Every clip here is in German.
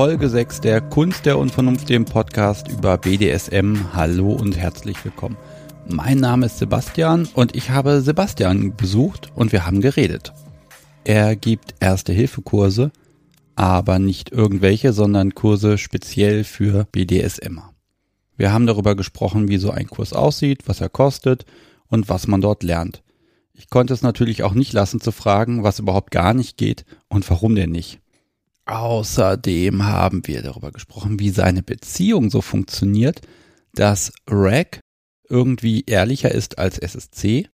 Folge 6 der Kunst der Unvernunft, dem Podcast über BDSM. Hallo und herzlich willkommen. Mein Name ist Sebastian und ich habe Sebastian besucht und wir haben geredet. Er gibt Erste-Hilfe-Kurse, aber nicht irgendwelche, sondern Kurse speziell für BDSMer. Wir haben darüber gesprochen, wie so ein Kurs aussieht, was er kostet und was man dort lernt. Ich konnte es natürlich auch nicht lassen zu fragen, was überhaupt gar nicht geht und warum denn nicht. Außerdem haben wir darüber gesprochen, wie seine Beziehung so funktioniert, dass Rack irgendwie ehrlicher ist als SSC,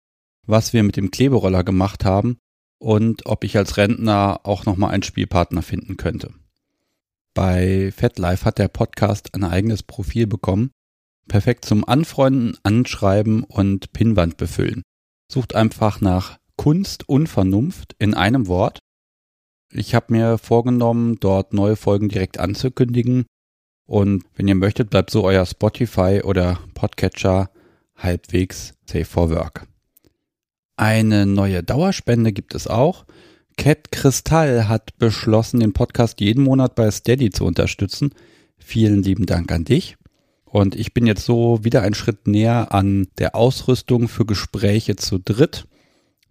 was wir mit dem Kleberoller gemacht haben und ob ich als Rentner auch nochmal einen Spielpartner finden könnte. Bei FatLife hat der Podcast ein eigenes Profil bekommen. Perfekt zum Anfreunden, Anschreiben und Pinnwand befüllen. Sucht einfach nach Kunst und Vernunft in einem Wort. Ich habe mir vorgenommen, dort neue Folgen direkt anzukündigen. Und wenn ihr möchtet, bleibt so euer Spotify oder Podcatcher halbwegs safe for work. Eine neue Dauerspende gibt es auch. Cat Kristall hat beschlossen, den Podcast jeden Monat bei Steady zu unterstützen. Vielen lieben Dank an dich. Und ich bin jetzt so wieder einen Schritt näher an der Ausrüstung für Gespräche zu dritt.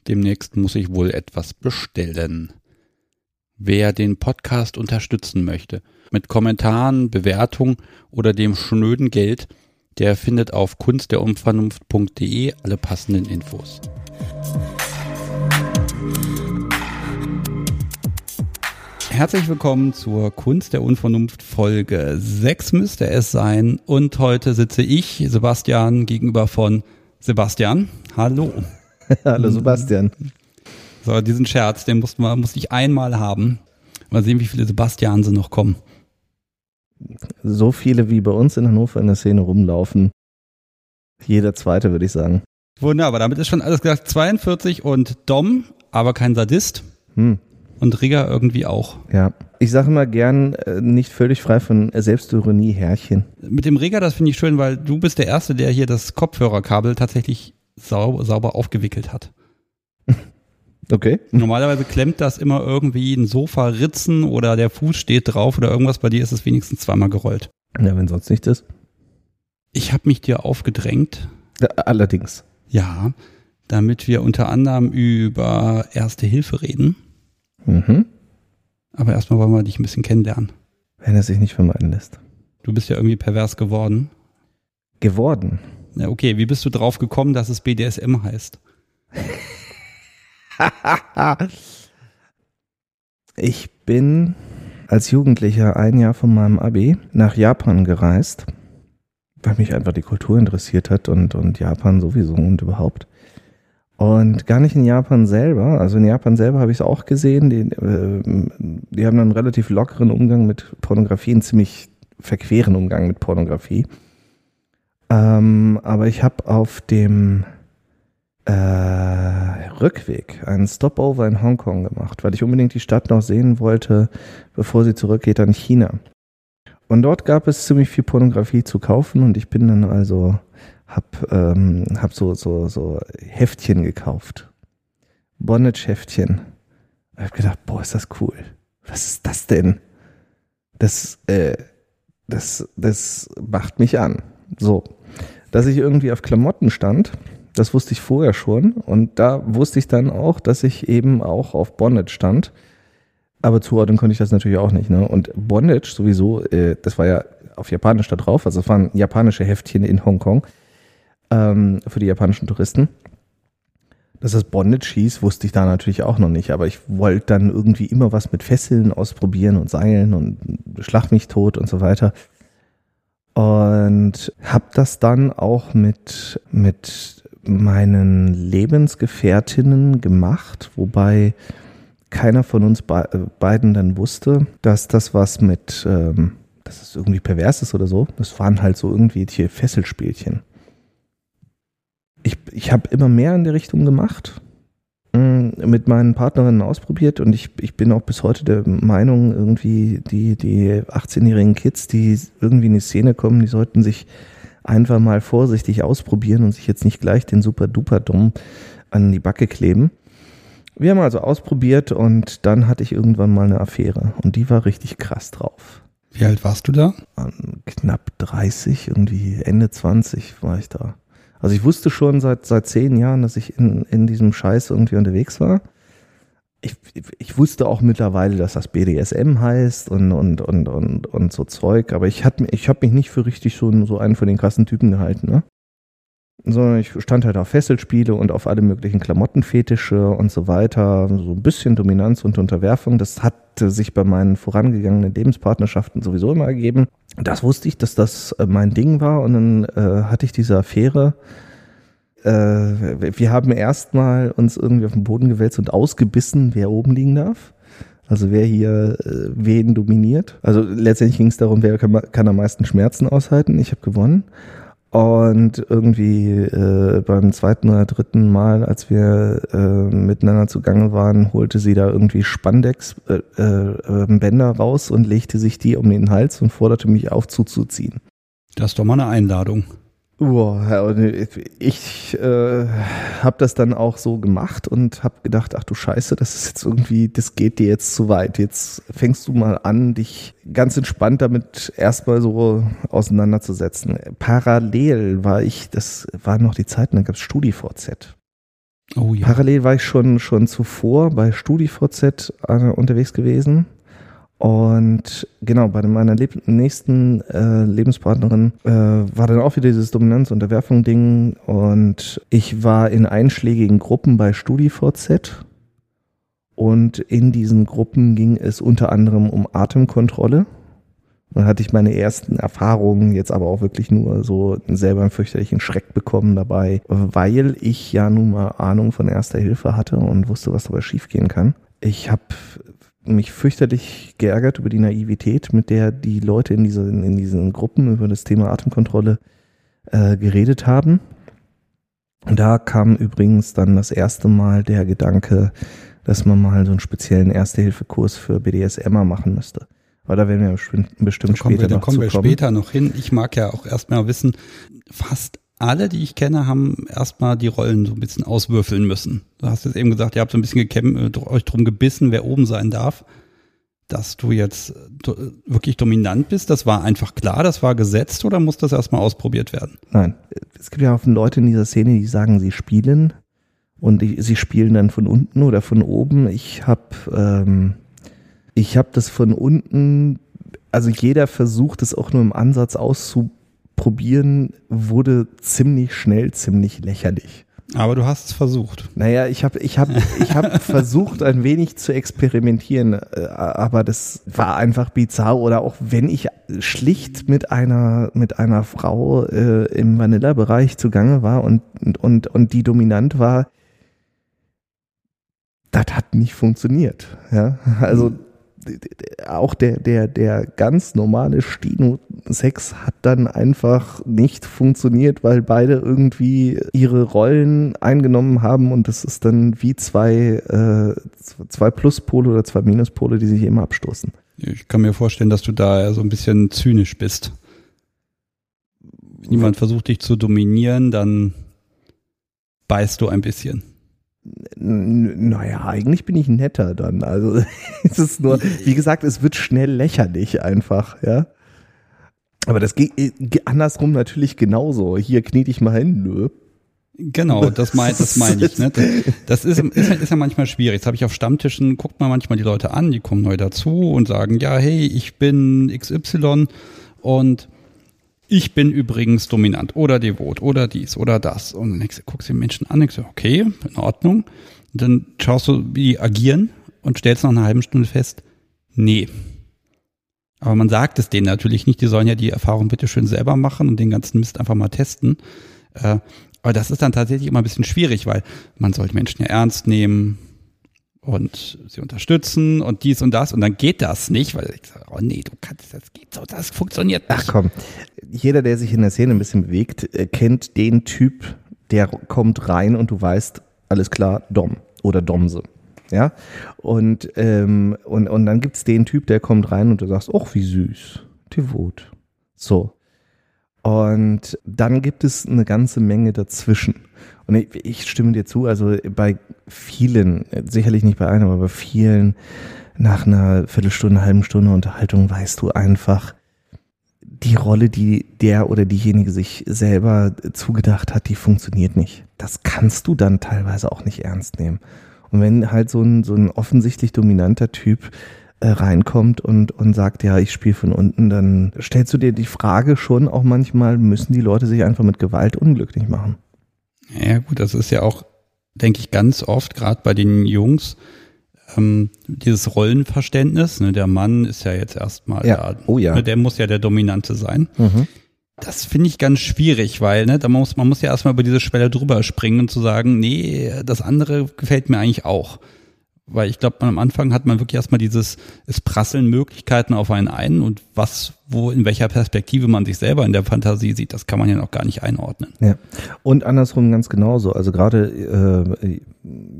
Demnächst muss ich wohl etwas bestellen. Wer den Podcast unterstützen möchte, mit Kommentaren, Bewertung oder dem schnöden Geld, der findet auf kunstderunvernunft.de alle passenden Infos. Herzlich willkommen zur Kunst der Unvernunft Folge 6 müsste es sein. Und heute sitze ich, Sebastian, gegenüber von Sebastian. Hallo. Hallo Sebastian. So, diesen Scherz, den musste, man, musste ich einmal haben. Mal sehen, wie viele Sebastianse noch kommen. So viele wie bei uns in Hannover in der Szene rumlaufen. Jeder zweite, würde ich sagen. Wunderbar, damit ist schon alles gesagt. 42 und Dom, aber kein Sadist. Hm und Rigger irgendwie auch. Ja, ich sage immer gern, äh, nicht völlig frei von Selbstironie, Herrchen. Mit dem Rigger, das finde ich schön, weil du bist der Erste, der hier das Kopfhörerkabel tatsächlich sau sauber aufgewickelt hat. Okay. Normalerweise klemmt das immer irgendwie ein Sofa ritzen oder der Fuß steht drauf oder irgendwas. Bei dir ist es wenigstens zweimal gerollt. Ja, wenn sonst nichts ist. Ich habe mich dir aufgedrängt. Ja, allerdings. Ja, damit wir unter anderem über Erste Hilfe reden. Mhm. Aber erstmal wollen wir dich ein bisschen kennenlernen. Wenn er sich nicht vermeiden lässt. Du bist ja irgendwie pervers geworden. Geworden? Ja, okay. Wie bist du drauf gekommen, dass es BDSM heißt? ich bin als Jugendlicher ein Jahr von meinem Abi nach Japan gereist, weil mich einfach die Kultur interessiert hat und, und Japan sowieso und überhaupt. Und gar nicht in Japan selber. Also in Japan selber habe ich es auch gesehen. Die, äh, die haben einen relativ lockeren Umgang mit Pornografie, einen ziemlich verqueren Umgang mit Pornografie. Ähm, aber ich habe auf dem äh, Rückweg einen Stopover in Hongkong gemacht, weil ich unbedingt die Stadt noch sehen wollte, bevor sie zurückgeht an China. Und dort gab es ziemlich viel Pornografie zu kaufen und ich bin dann also hab, ähm, hab so, so, so Heftchen gekauft. Bondage-Heftchen. Ich hab gedacht, boah, ist das cool. Was ist das denn? Das, äh, das, das macht mich an. So. Dass ich irgendwie auf Klamotten stand, das wusste ich vorher schon. Und da wusste ich dann auch, dass ich eben auch auf Bondage stand. Aber zuordnen konnte ich das natürlich auch nicht. Ne? Und Bondage sowieso, äh, das war ja auf Japanisch da drauf. Also es waren japanische Heftchen in Hongkong ähm, für die japanischen Touristen. Dass das Bondage hieß, wusste ich da natürlich auch noch nicht, aber ich wollte dann irgendwie immer was mit Fesseln ausprobieren und Seilen und Schlag mich tot und so weiter. Und habe das dann auch mit, mit meinen Lebensgefährtinnen gemacht, wobei keiner von uns be beiden dann wusste, dass das was mit, ähm, dass es irgendwie pervers ist oder so. Das waren halt so irgendwie hier Fesselspielchen ich, ich habe immer mehr in der Richtung gemacht, mm, mit meinen Partnerinnen ausprobiert und ich, ich bin auch bis heute der Meinung, irgendwie die, die 18-jährigen Kids, die irgendwie in die Szene kommen, die sollten sich einfach mal vorsichtig ausprobieren und sich jetzt nicht gleich den super-duper-Dumm an die Backe kleben. Wir haben also ausprobiert und dann hatte ich irgendwann mal eine Affäre und die war richtig krass drauf. Wie alt warst du da? Knapp 30, irgendwie Ende 20 war ich da. Also ich wusste schon seit, seit zehn Jahren, dass ich in, in diesem Scheiß irgendwie unterwegs war. Ich, ich wusste auch mittlerweile, dass das BDSM heißt und, und, und, und, und so Zeug, aber ich, ich habe mich nicht für richtig so, so einen von den krassen Typen gehalten. Ne? sondern ich stand halt auf Fesselspiele und auf alle möglichen Klamottenfetische und so weiter. So ein bisschen Dominanz und Unterwerfung. Das hat sich bei meinen vorangegangenen Lebenspartnerschaften sowieso immer ergeben. Das wusste ich, dass das äh, mein Ding war und dann äh, hatte ich diese Affäre. Äh, wir haben erstmal uns irgendwie auf den Boden gewälzt und ausgebissen, wer oben liegen darf. Also wer hier äh, wen dominiert. Also letztendlich ging es darum, wer kann, kann am meisten Schmerzen aushalten. Ich habe gewonnen. Und irgendwie äh, beim zweiten oder dritten Mal, als wir äh, miteinander zugange waren, holte sie da irgendwie Spandex-Bänder äh, äh, raus und legte sich die um den Hals und forderte mich auf zuzuziehen. Das ist doch mal eine Einladung. Boah, ich äh, habe das dann auch so gemacht und habe gedacht, ach du Scheiße, das ist jetzt irgendwie, das geht dir jetzt zu weit. Jetzt fängst du mal an, dich ganz entspannt damit erstmal so auseinanderzusetzen. Parallel war ich, das waren noch die Zeiten, da gab es StudiVZ. Oh ja. Parallel war ich schon, schon zuvor bei StudiVZ äh, unterwegs gewesen und genau, bei meiner nächsten äh, Lebenspartnerin äh, war dann auch wieder dieses Dominanz-Unterwerfung-Ding. Und ich war in einschlägigen Gruppen bei StudiVZ. Und in diesen Gruppen ging es unter anderem um Atemkontrolle. Dann hatte ich meine ersten Erfahrungen, jetzt aber auch wirklich nur so selber einen fürchterlichen Schreck bekommen dabei, weil ich ja nun mal Ahnung von Erster Hilfe hatte und wusste, was dabei schiefgehen kann. Ich habe mich fürchterlich geärgert über die Naivität, mit der die Leute in, diese, in diesen Gruppen über das Thema Atemkontrolle äh, geredet haben. Und da kam übrigens dann das erste Mal der Gedanke, dass man mal so einen speziellen Erste-Hilfe-Kurs für BDSMer machen müsste. Aber da werden wir bestimmt, später wir, noch Da kommen wir später noch hin. Ich mag ja auch erstmal wissen, fast alle, die ich kenne, haben erstmal die Rollen so ein bisschen auswürfeln müssen. Du hast jetzt eben gesagt, ihr habt so ein bisschen gekämpft, äh, euch drum gebissen, wer oben sein darf. Dass du jetzt äh, wirklich dominant bist, das war einfach klar, das war gesetzt oder muss das erstmal ausprobiert werden? Nein, es gibt ja auch Leute in dieser Szene, die sagen, sie spielen und sie spielen dann von unten oder von oben. Ich habe ähm, habe das von unten, also jeder versucht es auch nur im Ansatz auszuprobieren probieren wurde ziemlich schnell ziemlich lächerlich. Aber du hast es versucht. Naja, ich habe ich hab, ich hab versucht, ein wenig zu experimentieren, äh, aber das war einfach bizarr. Oder auch wenn ich schlicht mit einer, mit einer Frau äh, im Vanilla-Bereich zugange war und, und, und die dominant war, das hat nicht funktioniert. Ja, also. Auch der, der, der ganz normale Stino-Sex hat dann einfach nicht funktioniert, weil beide irgendwie ihre Rollen eingenommen haben und das ist dann wie zwei, äh, zwei Pluspole oder zwei Minuspole, die sich immer abstoßen. Ich kann mir vorstellen, dass du da so ein bisschen zynisch bist. Wenn jemand versucht, dich zu dominieren, dann beißt du ein bisschen. Naja, eigentlich bin ich netter dann. Also es ist nur, wie gesagt, es wird schnell lächerlich einfach, ja. Aber das geht andersrum natürlich genauso. Hier knie dich mal hin, nö. Genau, das meine das mein ich. Ne? Das ist, ist, ist ja manchmal schwierig. Das habe ich auf Stammtischen, guckt man manchmal die Leute an, die kommen neu dazu und sagen, ja, hey, ich bin XY und ich bin übrigens dominant oder devot oder dies oder das. Und dann guckst du den Menschen an und denkst, okay, in Ordnung. Und dann schaust du, wie die agieren und stellst nach einer halben Stunde fest, nee. Aber man sagt es denen natürlich nicht, die sollen ja die Erfahrung bitte schön selber machen und den ganzen Mist einfach mal testen. Äh, aber das ist dann tatsächlich immer ein bisschen schwierig, weil man soll die Menschen ja ernst nehmen, und sie unterstützen und dies und das und dann geht das nicht, weil ich sage, oh nee, du kannst, das geht so, das funktioniert nicht. Ach komm, jeder, der sich in der Szene ein bisschen bewegt, äh, kennt den Typ, der kommt rein und du weißt, alles klar, Dom oder Domse. Ja, und, ähm, und, und dann gibt's den Typ, der kommt rein und du sagst, ach, wie süß, devot. So. Und dann gibt es eine ganze Menge dazwischen. Und ich, ich stimme dir zu, also bei vielen, sicherlich nicht bei einem, aber bei vielen nach einer Viertelstunde, halben Stunde Unterhaltung weißt du einfach, die Rolle, die der oder diejenige sich selber zugedacht hat, die funktioniert nicht. Das kannst du dann teilweise auch nicht ernst nehmen. Und wenn halt so ein, so ein offensichtlich dominanter Typ äh, reinkommt und, und sagt, ja, ich spiele von unten, dann stellst du dir die Frage schon auch manchmal, müssen die Leute sich einfach mit Gewalt unglücklich machen? Ja gut, das ist ja auch, denke ich, ganz oft, gerade bei den Jungs, ähm, dieses Rollenverständnis, ne, der Mann ist ja jetzt erstmal Ja. da, Oh ja. ne, der muss ja der Dominante sein. Mhm. Das finde ich ganz schwierig, weil ne, da muss, man muss ja erstmal über diese Schwelle drüber springen und zu sagen, nee, das andere gefällt mir eigentlich auch. Weil ich glaube, am Anfang hat man wirklich erstmal dieses, es prasseln Möglichkeiten auf einen ein und was, wo, in welcher Perspektive man sich selber in der Fantasie sieht, das kann man ja noch gar nicht einordnen. Ja, und andersrum ganz genauso. Also gerade äh,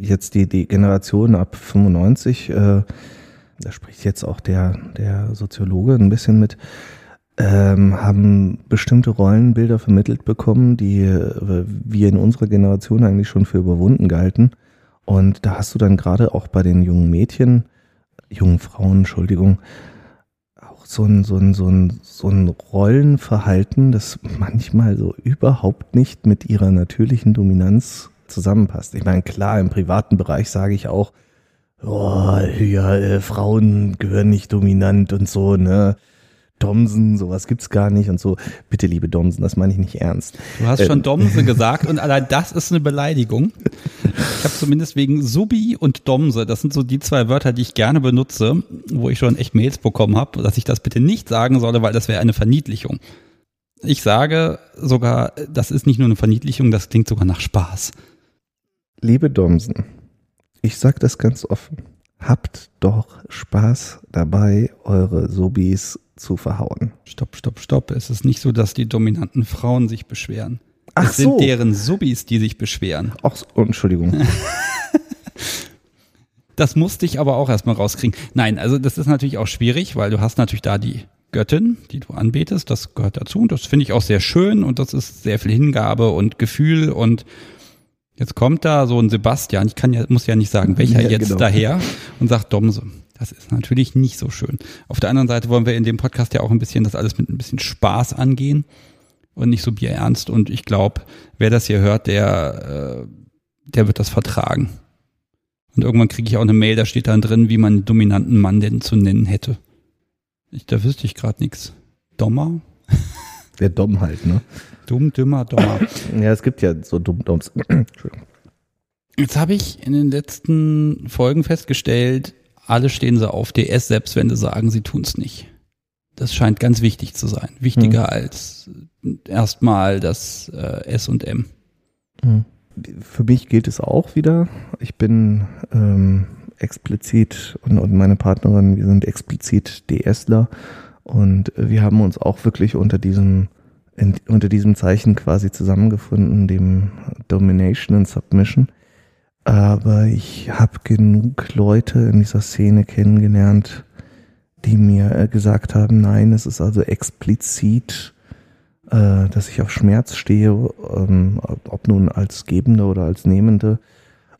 jetzt die, die Generation ab 95, äh, da spricht jetzt auch der, der Soziologe ein bisschen mit, ähm, haben bestimmte Rollenbilder vermittelt bekommen, die äh, wir in unserer Generation eigentlich schon für überwunden galten. Und da hast du dann gerade auch bei den jungen Mädchen, jungen Frauen, Entschuldigung, auch so ein, so ein, so ein, so ein Rollenverhalten, das manchmal so überhaupt nicht mit ihrer natürlichen Dominanz zusammenpasst. Ich meine, klar, im privaten Bereich sage ich auch, oh, ja, äh, Frauen gehören nicht dominant und so, ne? Domsen, sowas gibt's gar nicht und so. Bitte, liebe Domsen, das meine ich nicht ernst. Du hast Ähm. schon Domse gesagt und allein das ist eine Beleidigung. Ich habe zumindest wegen Subi und Domse, das sind so die zwei Wörter, die ich gerne benutze, wo ich schon echt Mails bekommen habe, dass ich das bitte nicht sagen solle, weil das wäre eine Verniedlichung. Ich sage sogar, das ist nicht nur eine Verniedlichung, das klingt sogar nach Spaß. Liebe Domsen, ich sag das ganz offen. Habt doch Spaß dabei, eure Sobis zu verhauen. Stopp, stopp, stopp. Es ist nicht so, dass die dominanten Frauen sich beschweren. Ach es sind so. deren Subis, die sich beschweren. Ach, oh, Entschuldigung. Das musste ich aber auch erstmal rauskriegen. Nein, also das ist natürlich auch schwierig, weil du hast natürlich da die Göttin, die du anbetest, das gehört dazu und das finde ich auch sehr schön und das ist sehr viel Hingabe und Gefühl und jetzt kommt da so ein Sebastian, ich kann ja, muss ja nicht sagen, welcher Ja, jetzt genau. daher und sagt Domse. Das ist natürlich nicht so schön. Auf der anderen Seite wollen wir in dem Podcast ja auch ein bisschen das alles mit ein bisschen Spaß angehen und nicht so bierernst und ich glaube, wer das hier hört, der, äh, der wird das vertragen. Und irgendwann kriege ich auch eine Mail, da steht dann drin, wie man einen dominanten Mann denn zu nennen hätte. Ich, da wüsste ich gerade nichts. Dommer? Der Dom halt, ne? Dumm, dümmer, Dommer. Ja, es gibt ja so Dumm-Doms. Entschuldigung. Jetzt habe ich in den letzten Folgen festgestellt, alle stehen so auf DS, selbst wenn sie sagen, sie tun's nicht. Das scheint ganz wichtig zu sein. Wichtiger als erstmal das äh, S und M. Für mich gilt es auch wieder. Ich bin ähm, explizit und, und meine Partnerin, wir sind explizit DSler und wir haben uns auch wirklich unter diesem in, unter diesem Zeichen quasi zusammengefunden, dem Domination and Submission. Aber ich habe genug Leute in dieser Szene kennengelernt, die mir äh, gesagt haben, nein, es ist also explizit, äh, dass ich auf Schmerz stehe, ähm, ob nun als Gebende oder als Nehmende.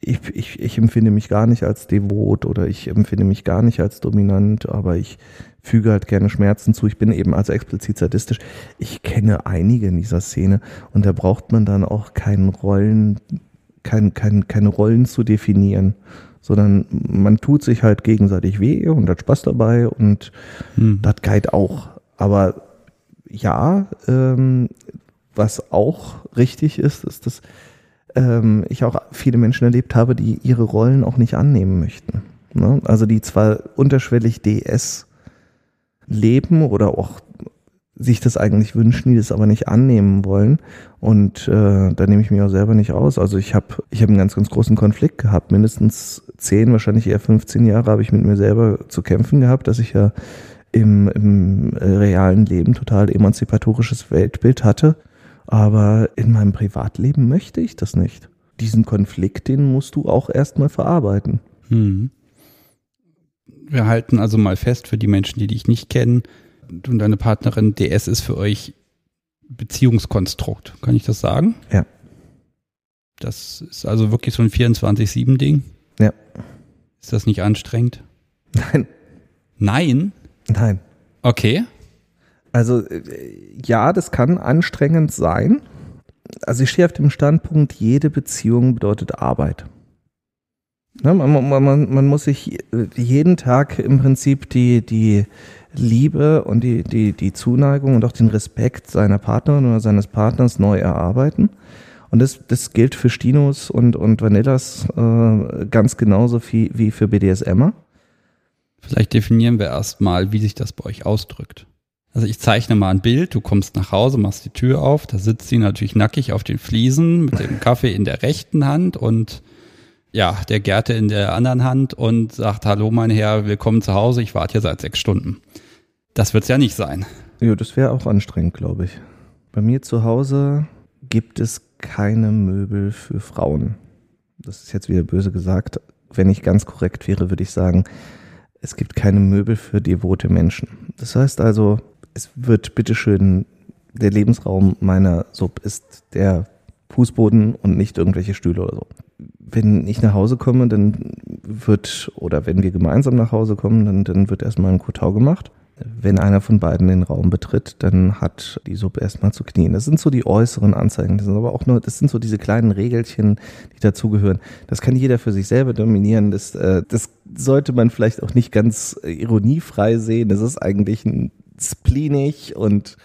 Ich, ich, ich empfinde mich gar nicht als devot oder ich empfinde mich gar nicht als dominant, aber ich füge halt gerne Schmerzen zu. Ich bin eben also explizit sadistisch. Ich kenne einige in dieser Szene und da braucht man dann auch keinen Rollen, kein, kein, keine Rollen zu definieren, sondern man tut sich halt gegenseitig weh und hat Spaß dabei und Hm. das geht auch. Aber ja, ähm, was auch richtig ist, ist, dass ähm, ich auch viele Menschen erlebt habe, die ihre Rollen auch nicht annehmen möchten. Ne? Also die zwar unterschwellig DS leben oder auch sich das eigentlich wünschen, die das aber nicht annehmen wollen. Und äh, da nehme ich mich auch selber nicht aus. Also ich habe ich hab einen ganz, ganz großen Konflikt gehabt. Mindestens zehn, wahrscheinlich eher 15 Jahre habe ich mit mir selber zu kämpfen gehabt, dass ich ja im, im äh, realen Leben total emanzipatorisches Weltbild hatte. Aber in meinem Privatleben möchte ich das nicht. Diesen Konflikt, den musst du auch erstmal verarbeiten. Hm. Wir halten also mal fest für die Menschen, die dich nicht kennen. Du und deine Partnerin, DS ist für euch Beziehungskonstrukt. Kann ich das sagen? Ja. Das ist also wirklich so ein 24-7-Ding. Ja. Ist das nicht anstrengend? Nein. Nein? Nein. Okay. Also äh, ja, das kann anstrengend sein. Also ich stehe auf dem Standpunkt, jede Beziehung bedeutet Arbeit. Ne, man, man, man, man muss sich jeden Tag im Prinzip die, die Liebe und die, die, die Zuneigung und auch den Respekt seiner Partnerin oder seines Partners neu erarbeiten. Und das, das gilt für Stinos und, und Vanillas äh, ganz genauso wie, wie für BDSMer. Vielleicht definieren wir erstmal, wie sich das bei euch ausdrückt. Also ich zeichne mal ein Bild, du kommst nach Hause, machst die Tür auf, da sitzt sie natürlich nackig auf den Fliesen mit dem Kaffee in der rechten Hand und ja, der Gerte in der anderen Hand und sagt, hallo mein Herr, willkommen zu Hause, ich warte hier seit sechs Stunden. Das wird's ja nicht sein. Ja, das wäre auch anstrengend, glaube ich. Bei mir zu Hause gibt es keine Möbel für Frauen. Das ist jetzt wieder böse gesagt. Wenn ich ganz korrekt wäre, würde ich sagen, es gibt keine Möbel für devote Menschen. Das heißt also, es wird bitteschön, der Lebensraum meiner Sub ist der Fußboden und nicht irgendwelche Stühle oder so. Wenn ich nach Hause komme, dann wird, oder wenn wir gemeinsam nach Hause kommen, dann, dann wird erstmal ein Kotau gemacht. Wenn einer von beiden den Raum betritt, dann hat die Sub erstmal zu knien. Das sind so die äußeren Anzeigen. Das sind aber auch nur, das sind so diese kleinen Regelchen, die dazugehören. Das kann jeder für sich selber dominieren. Das, äh, das sollte man vielleicht auch nicht ganz ironiefrei sehen. Das ist eigentlich ein spleenig und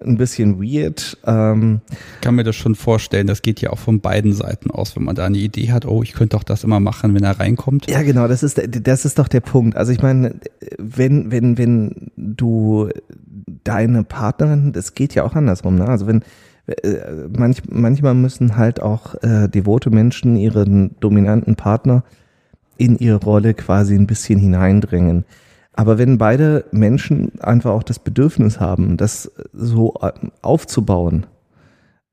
ein bisschen weird. Ähm, ich kann mir das schon vorstellen, das geht ja auch von beiden Seiten aus, wenn man da eine Idee hat, oh, ich könnte doch das immer machen, wenn er reinkommt. Ja, genau, das ist, das ist doch der Punkt. Also ich meine, wenn, wenn, wenn du deine Partnerin, das geht ja auch andersrum, ne? Also wenn äh, manch, manchmal müssen halt auch äh, devote Menschen ihren dominanten Partner in ihre Rolle quasi ein bisschen hineindrängen. Aber wenn beide Menschen einfach auch das Bedürfnis haben, das so aufzubauen,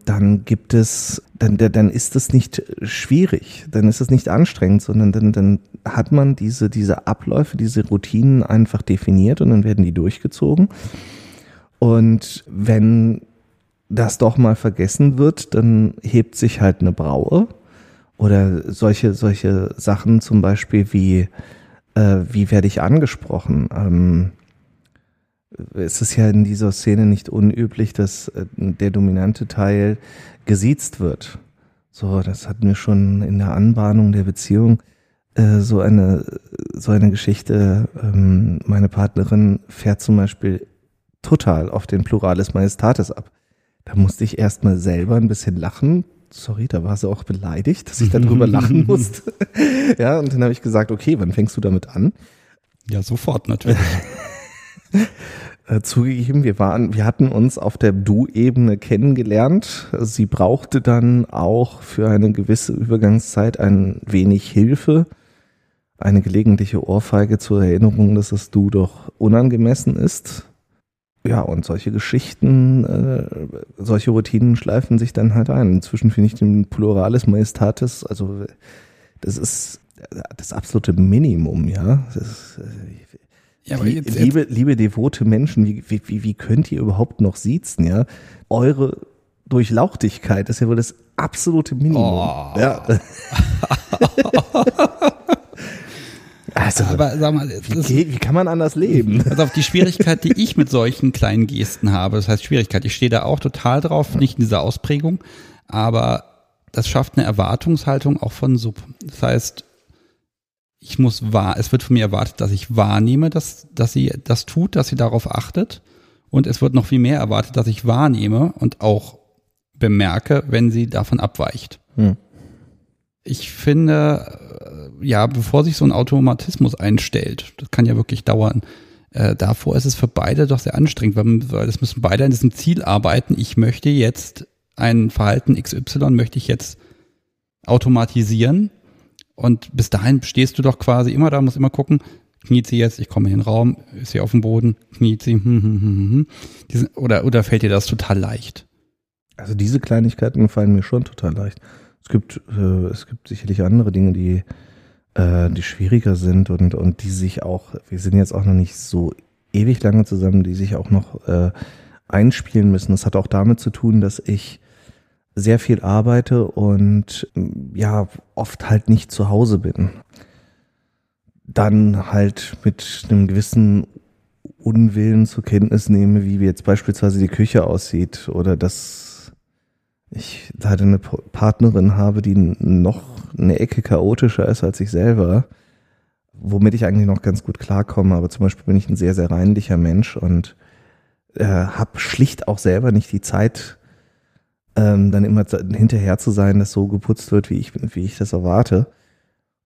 dann gibt es, dann, dann ist es nicht schwierig, dann ist es nicht anstrengend, sondern dann, dann hat man diese, diese Abläufe, diese Routinen einfach definiert und dann werden die durchgezogen. Und wenn das doch mal vergessen wird, dann hebt sich halt eine Braue oder solche, solche Sachen zum Beispiel wie äh, wie werde ich angesprochen? Ähm, es ist ja in dieser Szene nicht unüblich, dass äh, der dominante Teil gesiezt wird. So, das hatten wir schon in der Anbahnung der Beziehung äh, so eine so eine Geschichte. Ähm, meine Partnerin fährt zum Beispiel total auf den Pluralis Majestatis ab. Da musste ich erstmal selber ein bisschen lachen, sorry, da war sie auch beleidigt, dass ich darüber lachen musste. ja, und dann habe ich gesagt, okay, wann fängst du damit an? Ja, sofort natürlich. äh, zugegeben, wir waren, wir hatten uns auf der Du-Ebene kennengelernt. Sie brauchte dann auch für eine gewisse Übergangszeit ein wenig Hilfe. Eine gelegentliche Ohrfeige zur Erinnerung, dass das Du doch unangemessen ist. Ja, und solche Geschichten, äh, solche Routinen schleifen sich dann halt ein. Inzwischen finde ich den Pluralis Majestatis, also das ist das absolute Minimum, ja. Ist, äh, ja aber jetzt, liebe, jetzt. liebe devote Menschen, wie, wie, wie könnt ihr überhaupt noch siezen, ja? Eure Durchlauchtigkeit ist ja wohl das absolute Minimum. Oh. Ja. Also, aber sag mal, wie, wie, kann man anders leben? Also auf die Schwierigkeit, die ich mit solchen kleinen Gesten habe, das heißt Schwierigkeit, ich stehe da auch total drauf, nicht in dieser Ausprägung, aber das schafft eine Erwartungshaltung auch von Sub. Das heißt, ich muss wahr, es wird von mir erwartet, dass ich wahrnehme, dass, dass sie das tut, dass sie darauf achtet. Und es wird noch viel mehr erwartet, dass ich wahrnehme und auch bemerke, wenn sie davon abweicht. Hm. Ich finde, ja, bevor sich so ein Automatismus einstellt, das kann ja wirklich dauern, äh, davor ist es für beide doch sehr anstrengend, weil, weil das müssen beide an diesem Ziel arbeiten. Ich möchte jetzt ein Verhalten XY, möchte ich jetzt automatisieren. Und bis dahin stehst du doch quasi immer da, musst immer gucken, kniet sie jetzt, ich komme in den Raum, ist sie auf dem Boden, kniet sie, hm, hm, hm, hm. hm. oder, oder fällt dir das total leicht? Also diese Kleinigkeiten fallen mir schon total leicht. Es gibt, äh, es gibt sicherlich andere Dinge, die äh, die schwieriger sind und, und die sich auch, wir sind jetzt auch noch nicht so ewig lange zusammen, die sich auch noch äh, einspielen müssen. Das hat auch damit zu tun, dass ich sehr viel arbeite und ja, oft halt nicht zu Hause bin. dann halt mit einem gewissen Unwillen zur Kenntnis nehme, wie jetzt beispielsweise die Küche aussieht oder dass ich leider eine Partnerin habe, die noch eine Ecke chaotischer ist als ich selber, womit ich eigentlich noch ganz gut klarkomme. Aber zum Beispiel bin ich ein sehr, sehr reinlicher Mensch und äh, habe schlicht auch selber nicht die Zeit, ähm, dann immer hinterher zu sein, dass so geputzt wird, wie ich, wie ich das erwarte.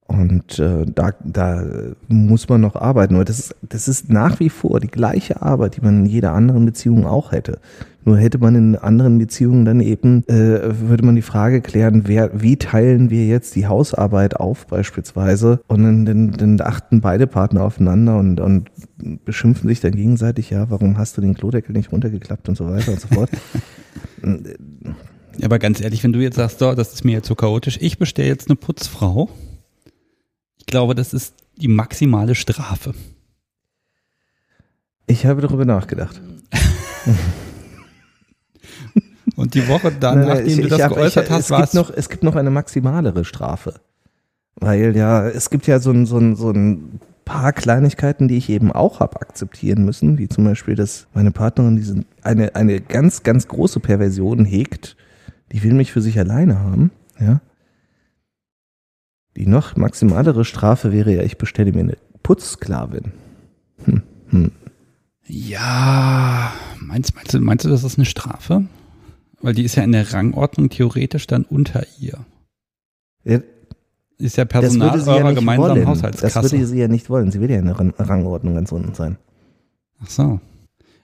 Und äh, da, da muss man noch arbeiten. Aber das ist, das ist nach wie vor die gleiche Arbeit, die man in jeder anderen Beziehung auch hätte. Nur hätte man in anderen Beziehungen dann eben, äh, würde man die Frage klären, wer, wie teilen wir jetzt die Hausarbeit auf beispielsweise? Und dann, dann, dann achten beide Partner aufeinander und, und beschimpfen sich dann gegenseitig, ja, warum hast du den Klodeckel nicht runtergeklappt und so weiter und so fort. Ja, aber ganz ehrlich, wenn du jetzt sagst, so, das ist mir jetzt so chaotisch, ich bestelle jetzt eine Putzfrau glaube, das ist die maximale Strafe. Ich habe darüber nachgedacht. Und die Woche danach, nachdem ich, du das hab, geäußert ich, hast, war es noch, es gibt noch eine maximalere Strafe. Weil ja, es gibt ja so ein, so ein, so ein paar Kleinigkeiten, die ich eben auch habe akzeptieren müssen, wie zum Beispiel, dass meine Partnerin diese, eine, eine ganz, ganz große Perversion hegt, die will mich für sich alleine haben, ja. Die noch maximalere Strafe wäre ja, ich bestelle mir eine Putzsklavin. Hm, hm. Ja, meinst, meinst, du, meinst du, das ist eine Strafe? Weil die ist ja in der Rangordnung theoretisch dann unter ihr. Ja, ist ja Personal eurer ja gemeinsamen wollen. Haushaltskasse. Das würde sie ja nicht wollen. Sie will ja in der Rangordnung ganz unten sein. Ach so.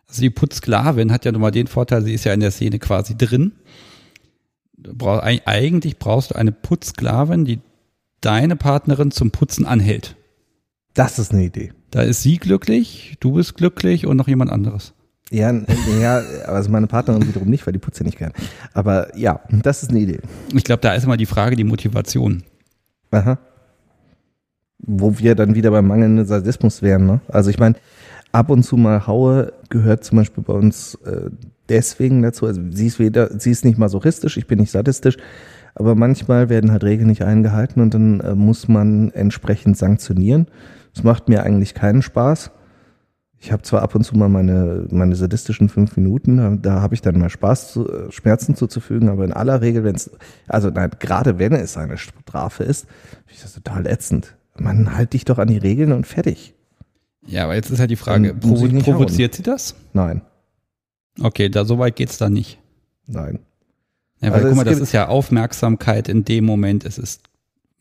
Also die Putzsklavin hat ja nun mal den Vorteil, sie ist ja in der Szene quasi drin. Eigentlich brauchst du eine Putzsklavin, die deine Partnerin zum Putzen anhält. Das ist eine Idee. Da ist sie glücklich, du bist glücklich und noch jemand anderes. Ja, ja, also meine Partnerin wiederum nicht, weil die putzt ja nicht gern. Aber ja, das ist eine Idee. Ich glaube, da ist immer die Frage, die Motivation. Aha. Wo wir dann wieder beim mangelnden Sadismus wären. Ne? Also ich meine, ab und zu mal Haue gehört zum Beispiel bei uns äh, deswegen dazu. Also sie ist weder, sie ist nicht masochistisch, ich bin nicht sadistisch. Aber manchmal werden halt Regeln nicht eingehalten und dann äh, muss man entsprechend sanktionieren. Das macht mir eigentlich keinen Spaß. Ich habe zwar ab und zu mal meine, meine sadistischen fünf Minuten, da, da habe ich dann mal Spaß, zu, äh, Schmerzen zuzufügen, aber in aller Regel, wenn es, also nein, gerade wenn es eine Strafe ist, finde ich das total ätzend. Man halt dich doch an die Regeln und fertig. Ja, aber jetzt ist halt die Frage, provo provoziert hauen. sie das? Nein. Okay, da so weit geht's da nicht. Nein. Ja, weil also guck mal, das ist ja Aufmerksamkeit in dem Moment, es ist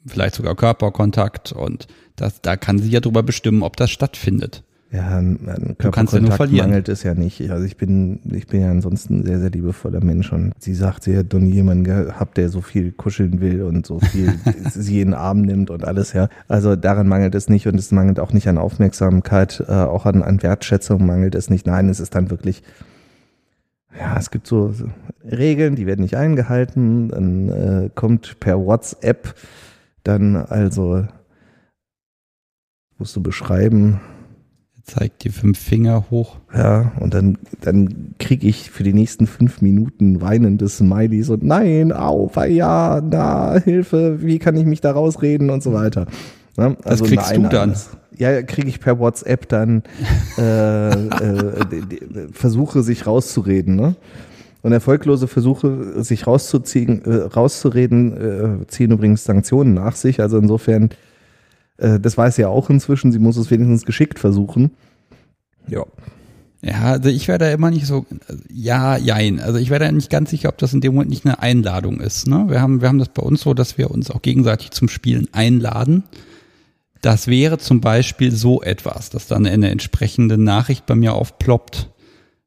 vielleicht sogar Körperkontakt und das, da kann sie ja drüber bestimmen, ob das stattfindet. Ja, an Körperkontakt ja mangelt es ja nicht. Also ich bin, ich bin ja ansonsten ein sehr, sehr liebevoller Mensch und sie sagt, sie hat noch nie jemanden gehabt, der so viel kuscheln will und so viel sie in den Arm nimmt und alles, ja. Also daran mangelt es nicht und es mangelt auch nicht an Aufmerksamkeit, äh, auch an, an Wertschätzung mangelt es nicht. Nein, es ist dann wirklich, ja, es gibt so, so Regeln, die werden nicht eingehalten. Dann äh, kommt per WhatsApp dann also, musst du beschreiben. Er zeigt die fünf Finger hoch. Ja, und dann, dann kriege ich für die nächsten fünf Minuten weinende Smileys und nein, au, ja, na, Hilfe, wie kann ich mich da rausreden und so weiter. Ne? Also das kriegst du dann. Ja, kriege ich per WhatsApp dann äh, äh, versuche sich rauszureden. Ne? Und erfolglose Versuche, sich rauszuziehen, äh, rauszureden, äh, ziehen übrigens Sanktionen nach sich. Also insofern, äh, das weiß sie ja auch inzwischen, sie muss es wenigstens geschickt versuchen. Ja. Ja, also ich wäre da immer nicht so, ja, jein. Also ich wäre da nicht ganz sicher, ob das in dem Moment nicht eine Einladung ist. Ne? Wir, haben, wir haben das bei uns so, dass wir uns auch gegenseitig zum Spielen einladen. Das wäre zum Beispiel so etwas, dass dann eine entsprechende Nachricht bei mir aufploppt,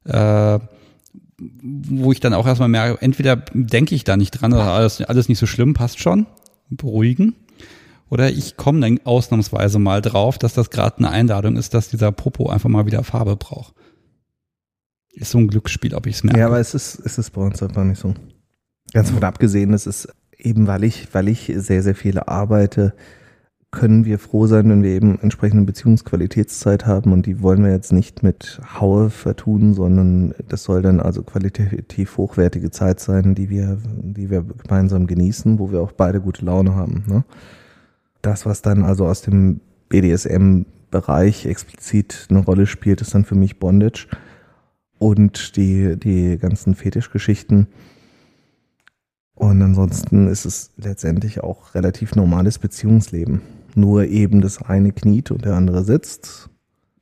äh, wo ich dann auch erstmal merke, entweder denke ich da nicht dran, oder alles, alles nicht so schlimm, passt schon, beruhigen. Oder ich komme dann ausnahmsweise mal drauf, dass das gerade eine Einladung ist, dass dieser Popo einfach mal wieder Farbe braucht. Ist so ein Glücksspiel, ob ich es merke. Ja, aber es ist, es ist bei uns einfach nicht so. Ganz von abgesehen, es ist eben, weil ich, weil ich sehr, sehr viele arbeite, können wir froh sein, wenn wir eben entsprechende Beziehungsqualitätszeit haben und die wollen wir jetzt nicht mit Haue vertun, sondern das soll dann also qualitativ hochwertige Zeit sein, die wir, die wir gemeinsam genießen, wo wir auch beide gute Laune haben. Ne? Das, was dann also aus dem BDSM-Bereich explizit eine Rolle spielt, ist dann für mich Bondage und die, die ganzen Fetischgeschichten. Und ansonsten ist es letztendlich auch relativ normales Beziehungsleben. Nur eben das eine kniet und der andere sitzt.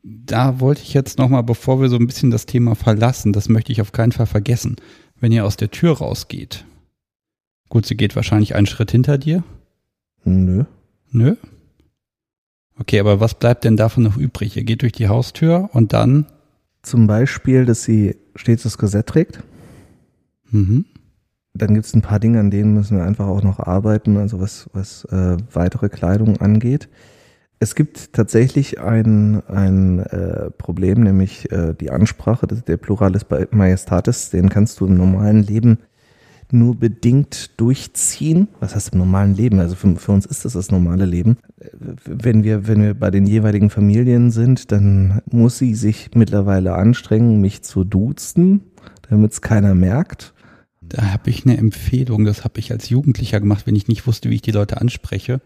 Da wollte ich jetzt nochmal, bevor wir so ein bisschen das Thema verlassen, das möchte ich auf keinen Fall vergessen. Wenn ihr aus der Tür rausgeht, gut, sie geht wahrscheinlich einen Schritt hinter dir. Nö. Nö? Okay, aber was bleibt denn davon noch übrig? Ihr geht durch die Haustür und dann? Zum Beispiel, dass sie stets das Korsett trägt. Mhm. Dann gibt es ein paar Dinge, an denen müssen wir einfach auch noch arbeiten, also was, was äh, weitere Kleidung angeht. Es gibt tatsächlich ein, ein äh, Problem, nämlich äh, die Ansprache, der Pluralis Majestatis, den kannst du im normalen Leben nur bedingt durchziehen. Was heißt im normalen Leben? Also für, für uns ist das das normale Leben. Wenn wir, wenn wir bei den jeweiligen Familien sind, dann muss sie sich mittlerweile anstrengen, mich zu duzen, damit es keiner merkt. Da habe ich eine Empfehlung, das habe ich als Jugendlicher gemacht, wenn ich nicht wusste, wie ich die Leute anspreche.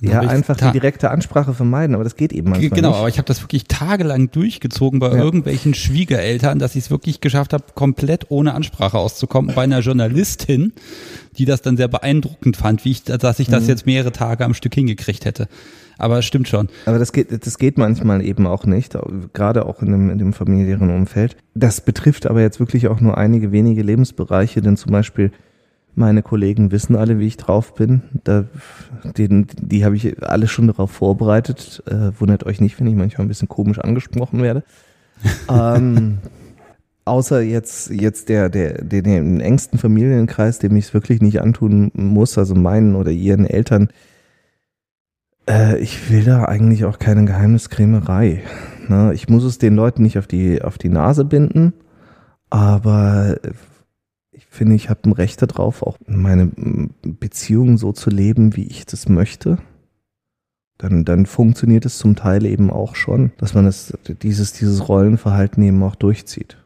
Ja, einfach die direkte Ansprache vermeiden, aber das geht eben manchmal Genau, nicht. aber ich habe das wirklich tagelang durchgezogen bei Ja. irgendwelchen Schwiegereltern, dass ich es wirklich geschafft habe, komplett ohne Ansprache auszukommen. Bei einer Journalistin, die das dann sehr beeindruckend fand, wie ich, dass ich Mhm. das jetzt mehrere Tage am Stück hingekriegt hätte. Aber es stimmt schon. Aber das geht, das geht manchmal eben auch nicht, gerade auch in dem, in dem familiären Umfeld. Das betrifft aber jetzt wirklich auch nur einige wenige Lebensbereiche, denn zum Beispiel meine Kollegen wissen alle, wie ich drauf bin. Da, den, die habe ich alle schon darauf vorbereitet. Äh, wundert euch nicht, wenn ich manchmal ein bisschen komisch angesprochen werde. ähm, außer jetzt, jetzt der, der, der, den engsten Familienkreis, dem ich es wirklich nicht antun muss, also meinen oder ihren Eltern, äh, ich will da eigentlich auch keine Geheimniskrämerei. Ne? Ich muss es den Leuten nicht auf die, auf die Nase binden, aber ich finde, ich habe ein Recht darauf, auch meine mm, Beziehung so zu leben, wie ich das möchte. Dann, dann funktioniert es zum Teil eben auch schon, dass man das, dieses, dieses Rollenverhalten eben auch durchzieht.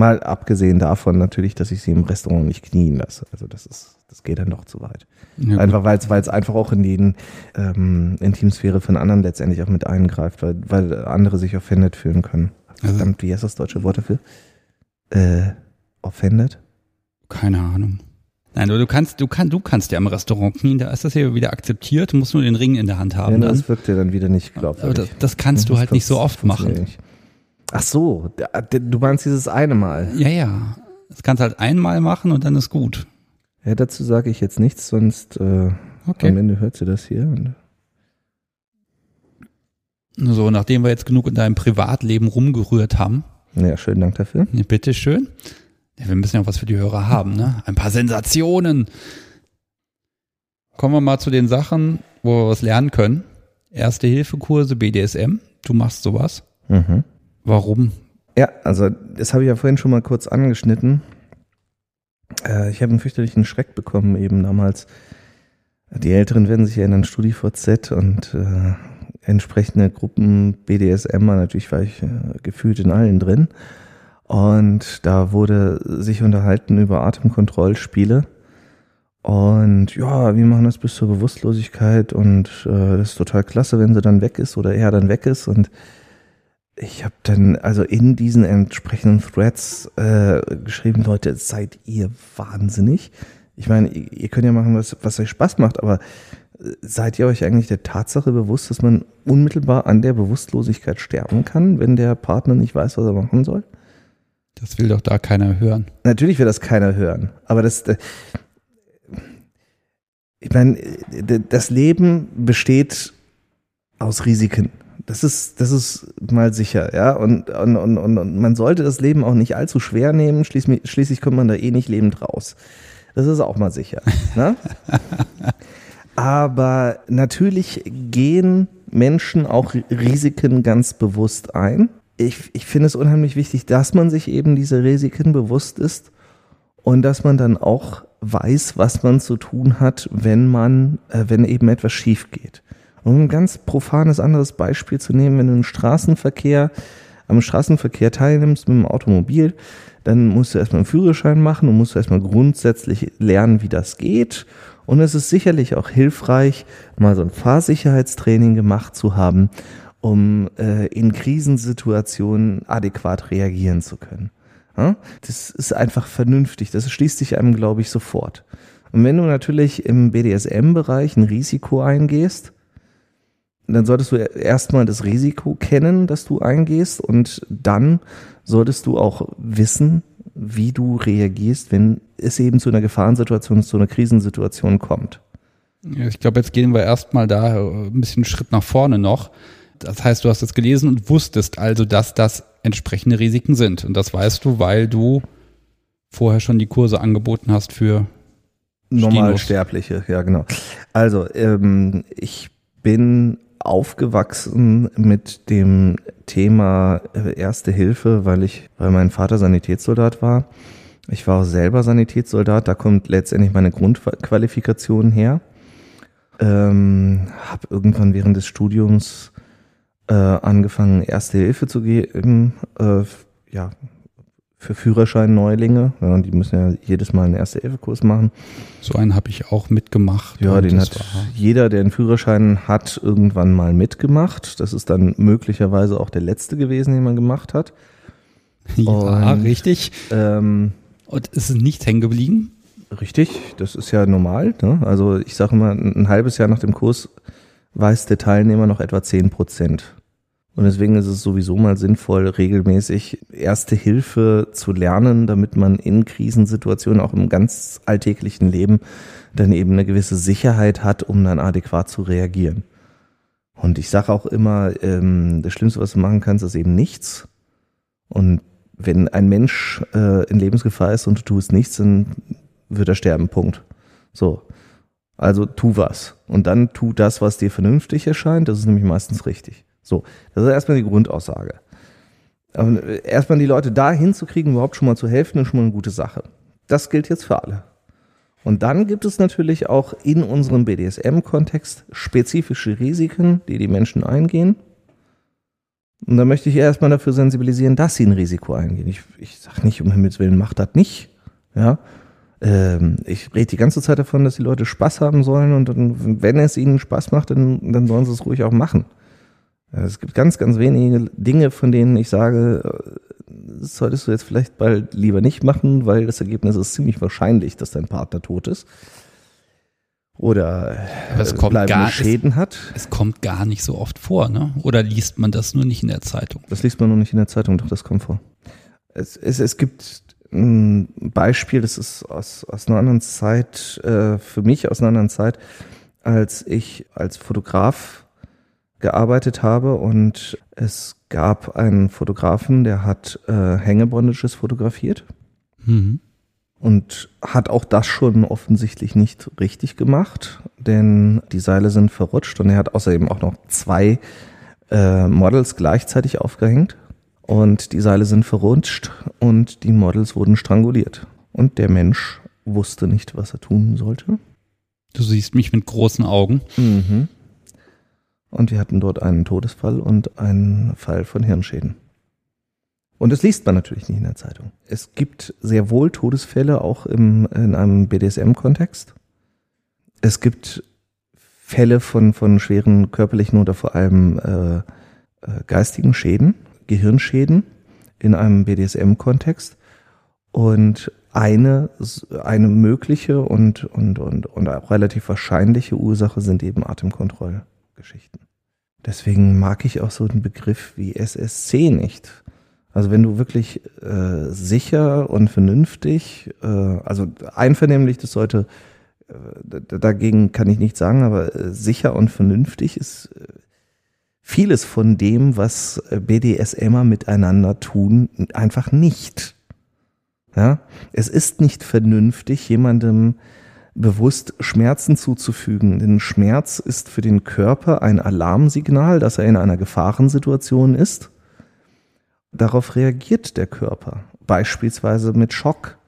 Mal abgesehen davon natürlich, dass ich sie im Restaurant nicht knien lasse. Also das ist, das geht dann doch zu weit. Ja, Einfach weil es weil es einfach auch in die ähm, Intimsphäre von anderen letztendlich auch mit eingreift, weil, weil andere sich offended fühlen können. Also- Verdammt, wie heißt das deutsche Wort dafür? Äh, offended? Keine Ahnung. Nein, du, kannst, du kannst, du kannst ja im Restaurant knien, da ist das ja wieder akzeptiert, du musst nur den Ring in der Hand haben. ja, das wirkt ja dann wieder nicht Aber glaubwürdig. das, das kannst du Das halt nicht so oft machen. nicht. Ach so, du meinst dieses eine Mal. Ja, ja. Das kannst du halt einmal machen und dann ist gut. Ja, dazu sage ich jetzt nichts, sonst äh, am Okay. Ende hört sie das hier. So, nachdem wir jetzt genug in deinem Privatleben rumgerührt haben, ja, schönen Dank dafür. bitteschön. Ja, wir müssen ja auch was für die Hörer haben, ne? Ein paar Sensationen. Kommen wir mal zu den Sachen, wo wir was lernen können. Erste-Hilfe-Kurse, BDSM. Du machst sowas. Mhm. Warum? Ja, also das habe ich ja vorhin schon mal kurz angeschnitten. Äh, ich habe einen fürchterlichen Schreck bekommen eben damals. Die Älteren werden sich erinnern, StudiVZ und äh, entsprechende Gruppen BDSMer, natürlich war ich äh, gefühlt in allen drin. Und da wurde sich unterhalten über Atemkontrollspiele. Und ja, wir machen das bis zur Bewusstlosigkeit und äh, das ist total klasse, wenn sie dann weg ist oder er dann weg ist. Und ich habe dann also in diesen entsprechenden Threads äh, geschrieben, Leute, seid ihr wahnsinnig? Ich meine, ihr ihr könnt ja machen, was, was euch Spaß macht, aber äh, seid ihr euch eigentlich der Tatsache bewusst, dass man unmittelbar an der Bewusstlosigkeit sterben kann, wenn der Partner nicht weiß, was er machen soll? Das will doch da keiner hören. Natürlich will das keiner hören, aber das, äh, ich meine, das Leben besteht aus Risiken. Das ist, das ist mal sicher, ja. Und, und, und, und und man sollte das Leben auch nicht allzu schwer nehmen. Schließlich, schließlich kommt man da eh nicht lebend raus. Das ist auch mal sicher. Ne? Aber natürlich gehen Menschen auch Risiken ganz bewusst ein. Ich, ich finde es unheimlich wichtig, dass man sich eben diese Risiken bewusst ist und dass man dann auch weiß, was man zu tun hat, wenn man, äh, wenn eben etwas schief geht. Um ein ganz profanes anderes Beispiel zu nehmen, wenn du im Straßenverkehr, am Straßenverkehr teilnimmst mit dem Automobil, dann musst du erstmal einen Führerschein machen und musst erstmal grundsätzlich lernen, wie das geht. Und es ist sicherlich auch hilfreich, mal so ein Fahrsicherheitstraining gemacht zu haben, um äh, in Krisensituationen adäquat reagieren zu können. Ja? Das ist einfach vernünftig. Das schließt sich einem, glaube ich, sofort. Und wenn du natürlich im BDSM-Bereich ein Risiko eingehst, dann solltest du erstmal das Risiko kennen, das du eingehst und dann solltest du auch wissen, wie du reagierst, wenn es eben zu einer Gefahrensituation, zu einer Krisensituation kommt. Ich glaube, jetzt gehen wir erstmal da äh, ein bisschen Schritt nach vorne noch. Das heißt, du hast es gelesen und wusstest also, dass das entsprechende Risiken sind. Und das weißt du, weil du vorher schon die Kurse angeboten hast für Normalsterbliche, ja genau. Also ähm, ich bin aufgewachsen mit dem Thema äh, Erste Hilfe, weil ich, weil mein Vater Sanitätssoldat war. Ich war auch selber Sanitätssoldat, da kommt letztendlich meine Grundqualifikation her. Ähm, habe irgendwann während des Studiums äh, angefangen, Erste Hilfe zu geben. Äh, ja, für Führerschein-Neulinge. Ja, die müssen ja jedes Mal einen Erste-Hilfe-Kurs machen. So einen habe ich auch mitgemacht. Ja, den hat jeder, der einen Führerschein hat, irgendwann mal mitgemacht. Das ist dann möglicherweise auch der letzte gewesen, den man gemacht hat. Ja, Und, richtig. Ähm, Und ist es nicht hängen geblieben? Richtig, das ist ja normal. Ne? Also ich sage mal, ein halbes Jahr nach dem Kurs weiß der Teilnehmer noch etwa zehn Prozent. Und deswegen ist es sowieso mal sinnvoll, regelmäßig Erste Hilfe zu lernen, damit man in Krisensituationen, auch im ganz alltäglichen Leben, dann eben eine gewisse Sicherheit hat, um dann adäquat zu reagieren. Und ich sage auch immer, ähm, das Schlimmste, was du machen kannst, ist eben nichts. Und wenn ein Mensch äh, in Lebensgefahr ist und du tust nichts, dann wird er sterben. Punkt. So. Also tu was. Und dann tu das, was dir vernünftig erscheint. Das ist nämlich meistens richtig. So, das ist erstmal die Grundaussage. Erstmal die Leute da hinzukriegen, überhaupt schon mal zu helfen, ist schon mal eine gute Sache. Das gilt jetzt für alle. Und dann gibt es natürlich auch in unserem BDSM-Kontext spezifische Risiken, die die Menschen eingehen. Und da möchte ich erstmal dafür sensibilisieren, dass sie ein Risiko eingehen. Ich, ich sage nicht, um Himmels Willen, macht das nicht. Ja, ähm, ich rede die ganze Zeit davon, dass die Leute Spaß haben sollen und dann, wenn es ihnen Spaß macht, dann, dann sollen sie es ruhig auch machen. Es gibt ganz, ganz wenige Dinge, von denen ich sage, das solltest du jetzt vielleicht bald lieber nicht machen, weil das Ergebnis ist ziemlich wahrscheinlich, dass dein Partner tot ist. Oder es kommt gar, Schäden es, hat. Es kommt gar nicht so oft vor, ne? Oder liest man das nur nicht in der Zeitung? Das liest man nur nicht in der Zeitung, doch das kommt vor. Es, es, es gibt ein Beispiel, das ist aus, aus einer anderen Zeit, äh, für mich aus einer anderen Zeit, als ich als Fotograf gearbeitet habe und es gab einen Fotografen, der hat äh, Hängebondages fotografiert mhm. und hat auch das schon offensichtlich nicht richtig gemacht, denn die Seile sind verrutscht und er hat außerdem auch noch zwei äh, Models gleichzeitig aufgehängt und die Seile sind verrutscht und die Models wurden stranguliert und der Mensch wusste nicht, was er tun sollte. Du siehst mich mit großen Augen. Mhm. Und wir hatten dort einen Todesfall und einen Fall von Hirnschäden. Und das liest man natürlich nicht in der Zeitung. Es gibt sehr wohl Todesfälle auch im, in einem BDSM-Kontext. Es gibt Fälle von, von schweren körperlichen oder vor allem äh, äh, geistigen Schäden, Gehirnschäden in einem BDSM-Kontext. Und eine, eine mögliche und, und, und, und auch relativ wahrscheinliche Ursache sind eben Atemkontroll. Geschichten. Deswegen mag ich auch so einen Begriff wie SSC nicht. Also wenn du wirklich äh, sicher und vernünftig, äh, also einvernehmlich, das sollte, äh, dagegen kann ich nichts sagen, aber äh, sicher und vernünftig ist äh, vieles von dem, was äh, BDSMer miteinander tun, einfach nicht. Ja, es ist nicht vernünftig, jemandem bewusst Schmerzen zuzufügen. Denn Schmerz ist für den Körper ein Alarmsignal, dass er in einer Gefahrensituation ist. Darauf reagiert der Körper, beispielsweise mit Schock.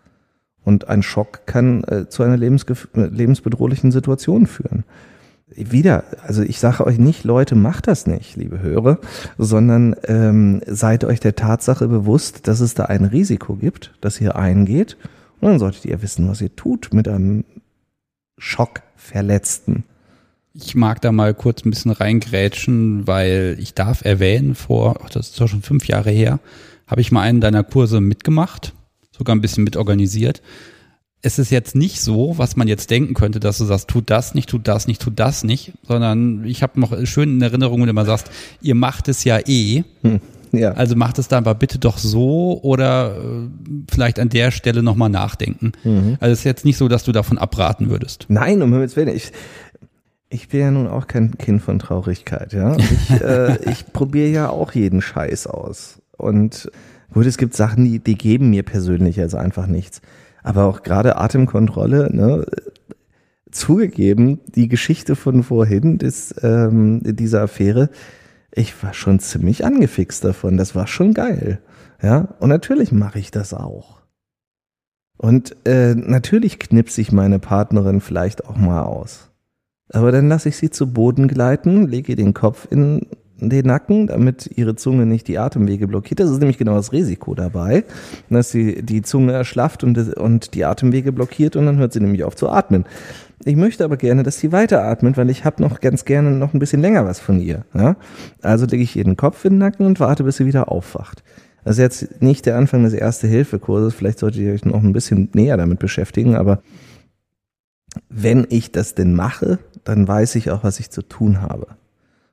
Und ein Schock kann äh, zu einer lebensbedrohlichen Situation führen. wieder, also ich sage euch nicht, Leute, macht das nicht, liebe Hörer, sondern ähm, seid euch der Tatsache bewusst, dass es da ein Risiko gibt, das ihr eingeht. Und dann solltet ihr wissen, was ihr tut mit einem Schockverletzten. Ich mag da mal kurz ein bisschen reingrätschen, weil ich darf erwähnen, vor, das ist doch schon fünf Jahre her, habe ich mal einen deiner Kurse mitgemacht, sogar ein bisschen mitorganisiert es ist jetzt nicht so, was man jetzt denken könnte, dass du sagst, tut das nicht, tut das nicht, tut das nicht, sondern ich habe noch schön in Erinnerung, wenn du mal sagst, ihr macht es ja eh. Hm, ja. Also macht es da aber bitte doch so oder äh, vielleicht an der Stelle nochmal nachdenken. Mhm. Also es ist jetzt nicht so, dass du davon abraten würdest. Nein, um Himmels Willen. Ich, ich bin ja nun auch kein Kind von Traurigkeit, ja. Ich, äh, ich probiere ja auch jeden Scheiß aus. Und gut, es gibt Sachen, die, die geben mir persönlich also einfach nichts aber auch gerade Atemkontrolle, ne, zugegeben, die Geschichte von vorhin, des, ähm, dieser Affäre, ich war schon ziemlich angefixt davon. Das war schon geil. Ja, und natürlich mache ich das auch. Und äh, natürlich knipse ich meine Partnerin vielleicht auch mal aus. Aber dann lasse ich sie zu Boden gleiten, lege den Kopf in den Nacken, damit ihre Zunge nicht die Atemwege blockiert. Das ist nämlich genau das Risiko dabei, dass sie die Zunge erschlafft und, und die Atemwege blockiert und dann hört sie nämlich auf zu atmen. Ich möchte aber gerne, dass sie weiteratmet, weil ich habe noch ganz gerne noch ein bisschen länger was von ihr. Ja? Also lege ich ihr den Kopf in den Nacken und warte, bis sie wieder aufwacht. Das ist jetzt nicht der Anfang des Erste-Hilfe-Kurses, vielleicht solltet ihr euch noch ein bisschen näher damit beschäftigen, aber wenn ich das denn mache, dann weiß ich auch, was ich zu tun habe.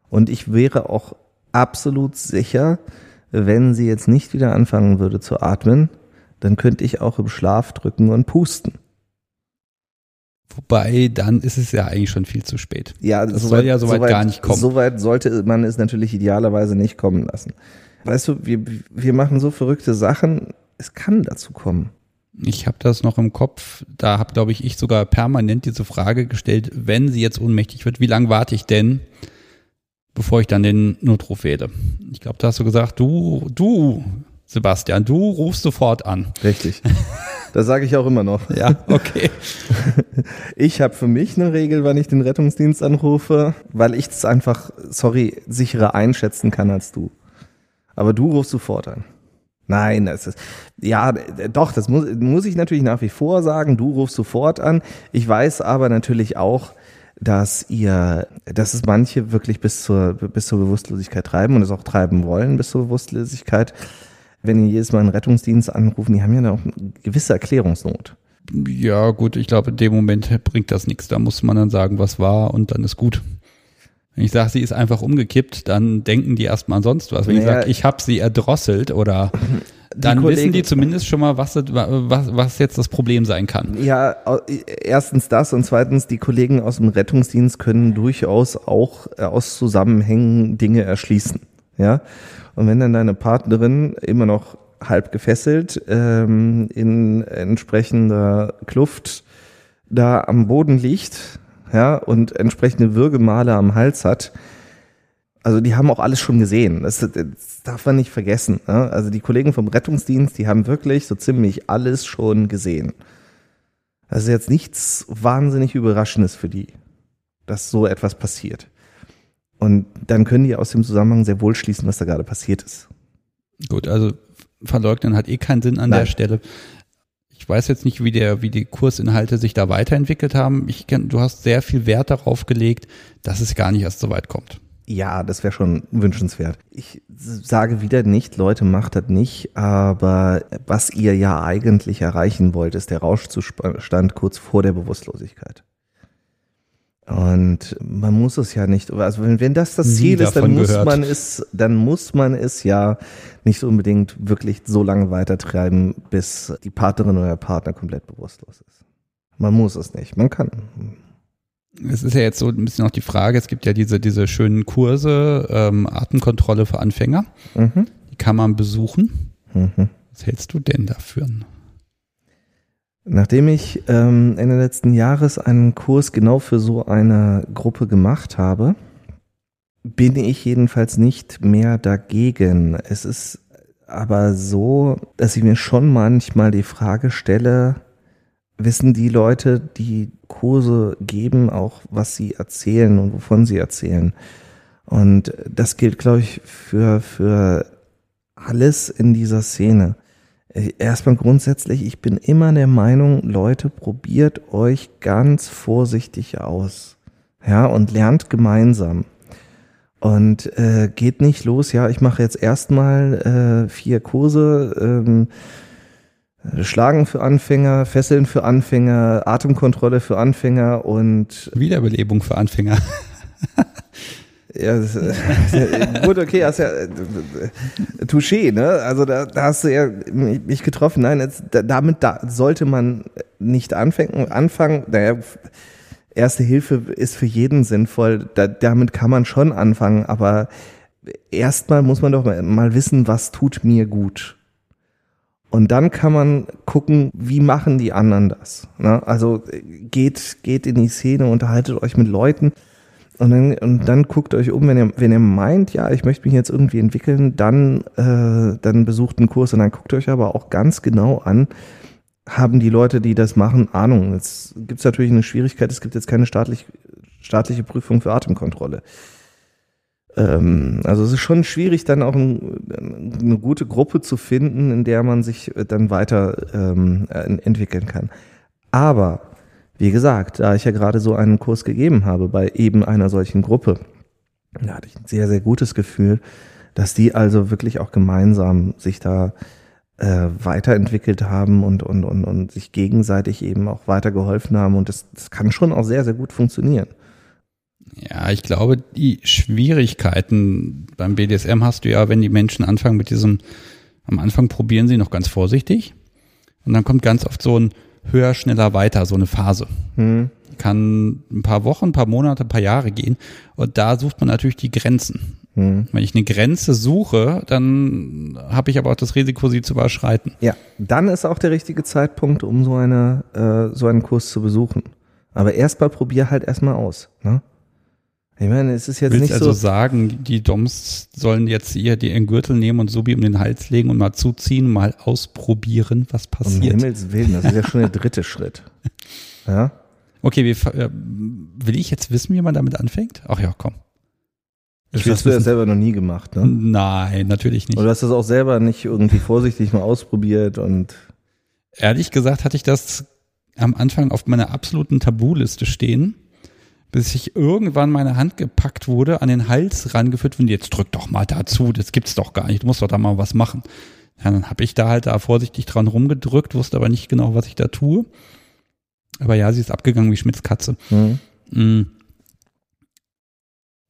Und ich wäre auch absolut sicher, wenn sie jetzt nicht wieder anfangen würde zu atmen, dann könnte ich auch im Schlaf drücken und pusten. Wobei, dann ist es ja eigentlich schon viel zu spät. Ja, das so soll weit, ja soweit so gar nicht kommen. Soweit sollte man es natürlich idealerweise nicht kommen lassen. Weißt du, wir, wir machen so verrückte Sachen, es kann dazu kommen. Ich habe das noch im Kopf, da habe, glaube ich, ich sogar permanent diese Frage gestellt, wenn sie jetzt ohnmächtig wird, wie lange warte ich denn? bevor ich dann den Notruf wähle. Ich glaube, da hast du gesagt, du, du, Sebastian, du rufst sofort an. Richtig. Das sage ich auch immer noch. Ja, okay. Ich habe für mich eine Regel, wann ich den Rettungsdienst anrufe, weil ich es einfach, sorry, sicherer einschätzen kann als du. Aber du rufst sofort an. Nein, das ist, ja, doch, das muss, muss ich natürlich nach wie vor sagen. Du rufst sofort an. Ich weiß aber natürlich auch, dass ihr, dass es manche wirklich bis zur, bis zur Bewusstlosigkeit treiben und es auch treiben wollen bis zur Bewusstlosigkeit. Wenn ihr jedes Mal einen Rettungsdienst anrufen, die haben ja auch eine gewisse Erklärungsnot. Ja, gut, ich glaube, in dem Moment bringt das nichts. Da muss man dann sagen, was war und dann ist gut. Wenn ich sage, sie ist einfach umgekippt, dann denken die erstmal an sonst was. Wenn naja, ich sage, ich habe sie erdrosselt oder dann Kollegen, wissen die zumindest schon mal, was, was, was jetzt das Problem sein kann. Ja, erstens das und zweitens, die Kollegen aus dem Rettungsdienst können durchaus auch äh, aus Zusammenhängen Dinge erschließen. Ja, und wenn dann deine Partnerin immer noch halb gefesselt ähm, in entsprechender Kluft da am Boden liegt, ja, und entsprechende Würgemale am Hals hat, also die haben auch alles schon gesehen. Das, das darf man nicht vergessen. Ne? Also die Kollegen vom Rettungsdienst, die haben wirklich so ziemlich alles schon gesehen. Das ist jetzt nichts wahnsinnig Überraschendes für die, dass so etwas passiert. Und dann können die aus dem Zusammenhang sehr wohl schließen, was da gerade passiert ist. Gut, also verleugnen hat eh keinen Sinn an Nein. der Stelle. Ich weiß jetzt nicht, wie der, wie die Kursinhalte sich da weiterentwickelt haben. Ich kenn, du hast sehr viel Wert darauf gelegt, dass es gar nicht erst so weit kommt. Ja, das wäre schon wünschenswert. Ich sage wieder nicht, Leute, macht das nicht, aber was ihr ja eigentlich erreichen wollt, ist der Rauschzustand kurz vor der Bewusstlosigkeit. Und man muss es ja nicht, also wenn, wenn das das Ziel ist, dann muss gehört. man es, dann muss man es ja nicht unbedingt wirklich so lange weitertreiben, bis die Partnerin oder der Partner komplett bewusstlos ist. Man muss es nicht, man kann es ist ja jetzt so ein bisschen auch die Frage, es gibt ja diese, diese schönen Kurse, ähm, Atemkontrolle für Anfänger. Mhm. Die kann man besuchen. Mhm. Was hältst du denn dafür? Nachdem ich ähm, Ende letzten Jahres einen Kurs genau für so eine Gruppe gemacht habe, bin ich jedenfalls nicht mehr dagegen. Es ist aber so, dass ich mir schon manchmal die Frage stelle, wissen die Leute, die Kurse geben, auch was sie erzählen und wovon sie erzählen. Und das gilt, glaube ich, für, für alles in dieser Szene. Erstmal grundsätzlich, ich bin immer der Meinung, Leute, probiert euch ganz vorsichtig aus. Ja, und lernt gemeinsam. Und äh, geht nicht los, ja, ich mache jetzt erstmal äh, vier Kurse, ähm, Schlagen für Anfänger, Fesseln für Anfänger, Atemkontrolle für Anfänger und Wiederbelebung für Anfänger. Ja, äh, gut, okay, hast ja äh, Touché, ne? Also da, da hast du ja mich getroffen. Nein, jetzt, damit da sollte man nicht anfangen. Anfangen, naja, Erste Hilfe ist für jeden sinnvoll. Da, damit kann man schon anfangen, aber erstmal muss man doch mal, mal wissen, was tut mir gut. Und dann kann man gucken, wie machen die anderen das. Ne? Also geht, geht in die Szene, unterhaltet euch mit Leuten und dann, und dann guckt euch um, wenn ihr, wenn ihr meint, ja, ich möchte mich jetzt irgendwie entwickeln, dann, äh, dann besucht einen Kurs und dann guckt euch aber auch ganz genau an, haben die Leute, die das machen, Ahnung. Jetzt gibt es natürlich eine Schwierigkeit, es gibt jetzt keine staatlich, staatliche Prüfung für Atemkontrolle. Ähm, also es ist schon schwierig, dann auch ein, eine gute Gruppe zu finden, in der man sich dann weiter ähm, entwickeln kann. Aber wie gesagt, da ich ja gerade so einen Kurs gegeben habe bei eben einer solchen Gruppe, da hatte ich ein sehr, sehr gutes Gefühl, dass die also wirklich auch gemeinsam sich da äh, weiterentwickelt haben und, und, und, und sich gegenseitig eben auch weitergeholfen haben. Und das, das kann schon auch sehr, sehr gut funktionieren. Ja, ich glaube, die Schwierigkeiten beim BDSM hast du ja, wenn die Menschen anfangen mit diesem, am Anfang probieren sie noch ganz vorsichtig. Und dann kommt ganz oft so ein, höher, schneller, weiter, so eine Phase. Hm. Kann ein paar Wochen, ein paar Monate, ein paar Jahre gehen. Und da sucht man natürlich die Grenzen. Hm. Wenn ich eine Grenze suche, dann habe ich aber auch das Risiko, sie zu überschreiten. Ja, dann ist auch der richtige Zeitpunkt, um so eine äh, so einen Kurs zu besuchen. Aber erstmal probier halt erstmal aus. Ne? Ich meine, es ist jetzt Willst nicht also so. also sagen, die Doms sollen jetzt hier den Gürtel nehmen und Subi um den Hals legen und mal zuziehen, mal ausprobieren, was passiert. Um Himmels Willen, das ist ja schon der dritte Schritt. Ja? Okay, wie, äh, will ich jetzt wissen, wie man damit anfängt? Ach ja, komm. Ich das hast du ja selber noch nie gemacht, ne? Nein, natürlich nicht. Oder du hast das auch selber nicht irgendwie vorsichtig mal ausprobiert und. Ehrlich gesagt hatte ich das am Anfang auf meiner absoluten Tabuliste stehen bis ich irgendwann meine Hand gepackt wurde, an den Hals rangeführt und jetzt drück doch mal dazu, das gibt's doch gar nicht, du musst doch da mal was machen. Ja, dann habe ich da halt da vorsichtig dran rumgedrückt, wusste aber nicht genau, was ich da tue. Aber ja, sie ist abgegangen wie Schmitz Katze. Mhm. Mhm.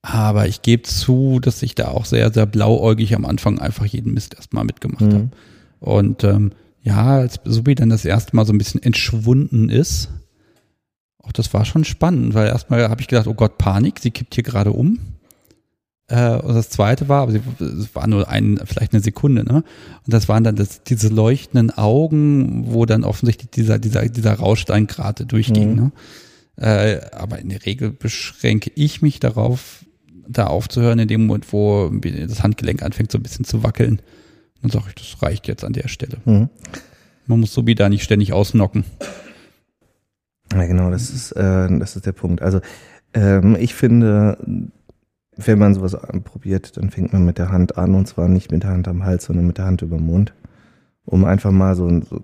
Aber ich gebe zu, dass ich da auch sehr, sehr blauäugig am Anfang einfach jeden Mist erstmal mitgemacht mhm. habe. Und ähm, ja, als Subi dann das erste Mal so ein bisschen entschwunden ist, auch das war schon spannend, weil erstmal habe ich gedacht, oh Gott, Panik, sie kippt hier gerade um. Äh, und das zweite war, aber es war nur ein, vielleicht eine Sekunde, ne? Und das waren dann das, diese leuchtenden Augen, wo dann offensichtlich dieser, dieser, dieser Rauschstein gerade durchging, mhm. ne? Äh, aber in der Regel beschränke ich mich darauf, da aufzuhören, in dem Moment, wo das Handgelenk anfängt, so ein bisschen zu wackeln. Dann sage ich, das reicht jetzt an der Stelle. Mhm. Man muss so wie da nicht ständig ausnocken. Ja, genau, das ist, äh, das ist der Punkt. Also ähm, ich finde, wenn man sowas probiert, dann fängt man mit der Hand an und zwar nicht mit der Hand am Hals, sondern mit der Hand über den Mund, um einfach mal so, so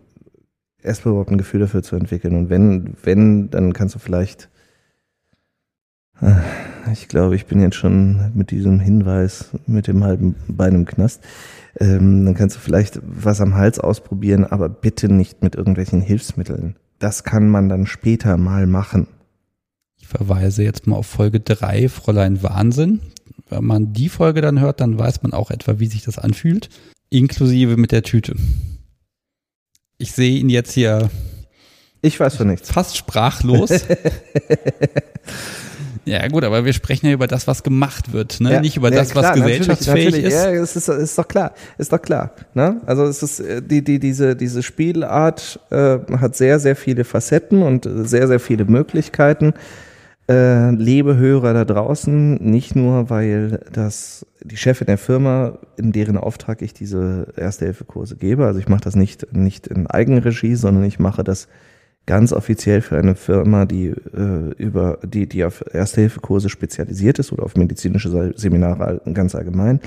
erstmal überhaupt ein Gefühl dafür zu entwickeln. Und wenn, wenn, dann kannst du vielleicht, äh, ich glaube, ich bin jetzt schon mit diesem Hinweis mit dem halben Bein im Knast. Ähm, dann kannst du vielleicht was am Hals ausprobieren, aber bitte nicht mit irgendwelchen Hilfsmitteln das kann man dann später mal machen. Ich verweise jetzt mal auf Folge 3, Fräulein Wahnsinn. Wenn man die Folge dann hört, dann weiß man auch etwa, wie sich das anfühlt, inklusive mit der Tüte. Ich sehe ihn jetzt hier. Ich weiß von nichts. Fast sprachlos. Ja, gut, aber wir sprechen ja über das, was gemacht wird, ne? Ja, nicht über ja, das, klar, was gesellschaftsfähig natürlich, natürlich. ist. Ja, es ist, ist doch klar, ist doch klar. Ne? Also es ist äh, die, die, diese, diese Spielart äh, hat sehr, sehr viele Facetten und sehr, sehr viele Möglichkeiten. Äh, liebe Hörer da draußen, nicht nur, weil das die Chefin der Firma, in deren Auftrag ich diese Erste-Hilfe-Kurse gebe, also ich mache das nicht, nicht in Eigenregie, sondern ich mache das ganz offiziell für eine Firma, die äh, über die die auf Erste-Hilfe-Kurse spezialisiert ist oder auf medizinische Seminare ganz allgemein.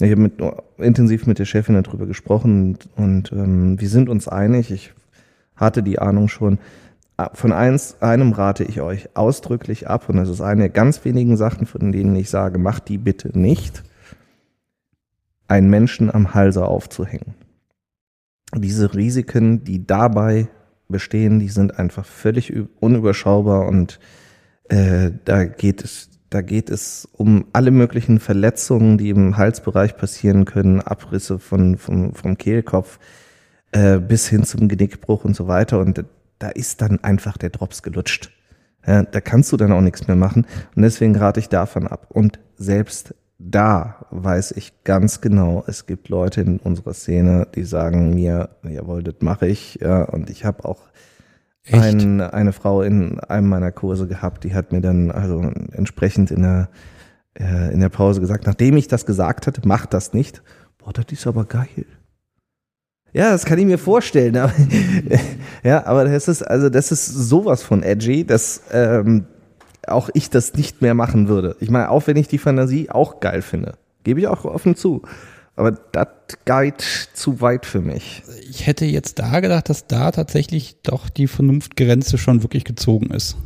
Ich habe mit, intensiv mit der Chefin darüber gesprochen und, und ähm, wir sind uns einig. Ich hatte die Ahnung schon. Ah, von eins, einem rate ich euch ausdrücklich ab und das ist eine der ganz wenigen Sachen, von denen ich sage, macht die bitte nicht, einen Menschen am Halse aufzuhängen. Diese Risiken, die dabei bestehen, die sind einfach völlig unüberschaubar und äh, da geht es da geht es um alle möglichen Verletzungen, die im Halsbereich passieren können, Abrisse von, vom, vom Kehlkopf äh, bis hin zum Genickbruch und so weiter. Und da ist dann einfach der Drops gelutscht. Ja, da kannst du dann auch nichts mehr machen. Und deswegen rate ich davon ab. Und selbst da weiß ich ganz genau, es gibt Leute in unserer Szene, die sagen mir, jawohl, das mache ich. Ja, und ich habe auch ein, eine Frau in einem meiner Kurse gehabt, die hat mir dann also entsprechend in der, äh, in der Pause gesagt, nachdem ich das gesagt hatte, mach das nicht. Boah, das ist aber geil. Ja, das kann ich mir vorstellen. Aber, ja, aber das ist also das ist sowas von edgy, dass ähm, auch ich das nicht mehr machen würde. Ich meine, auch wenn ich die Fantasie auch geil finde, gebe ich auch offen zu. Aber das geht zu weit für mich. Ich hätte jetzt da gedacht, dass da tatsächlich doch die Vernunftgrenze schon wirklich gezogen ist.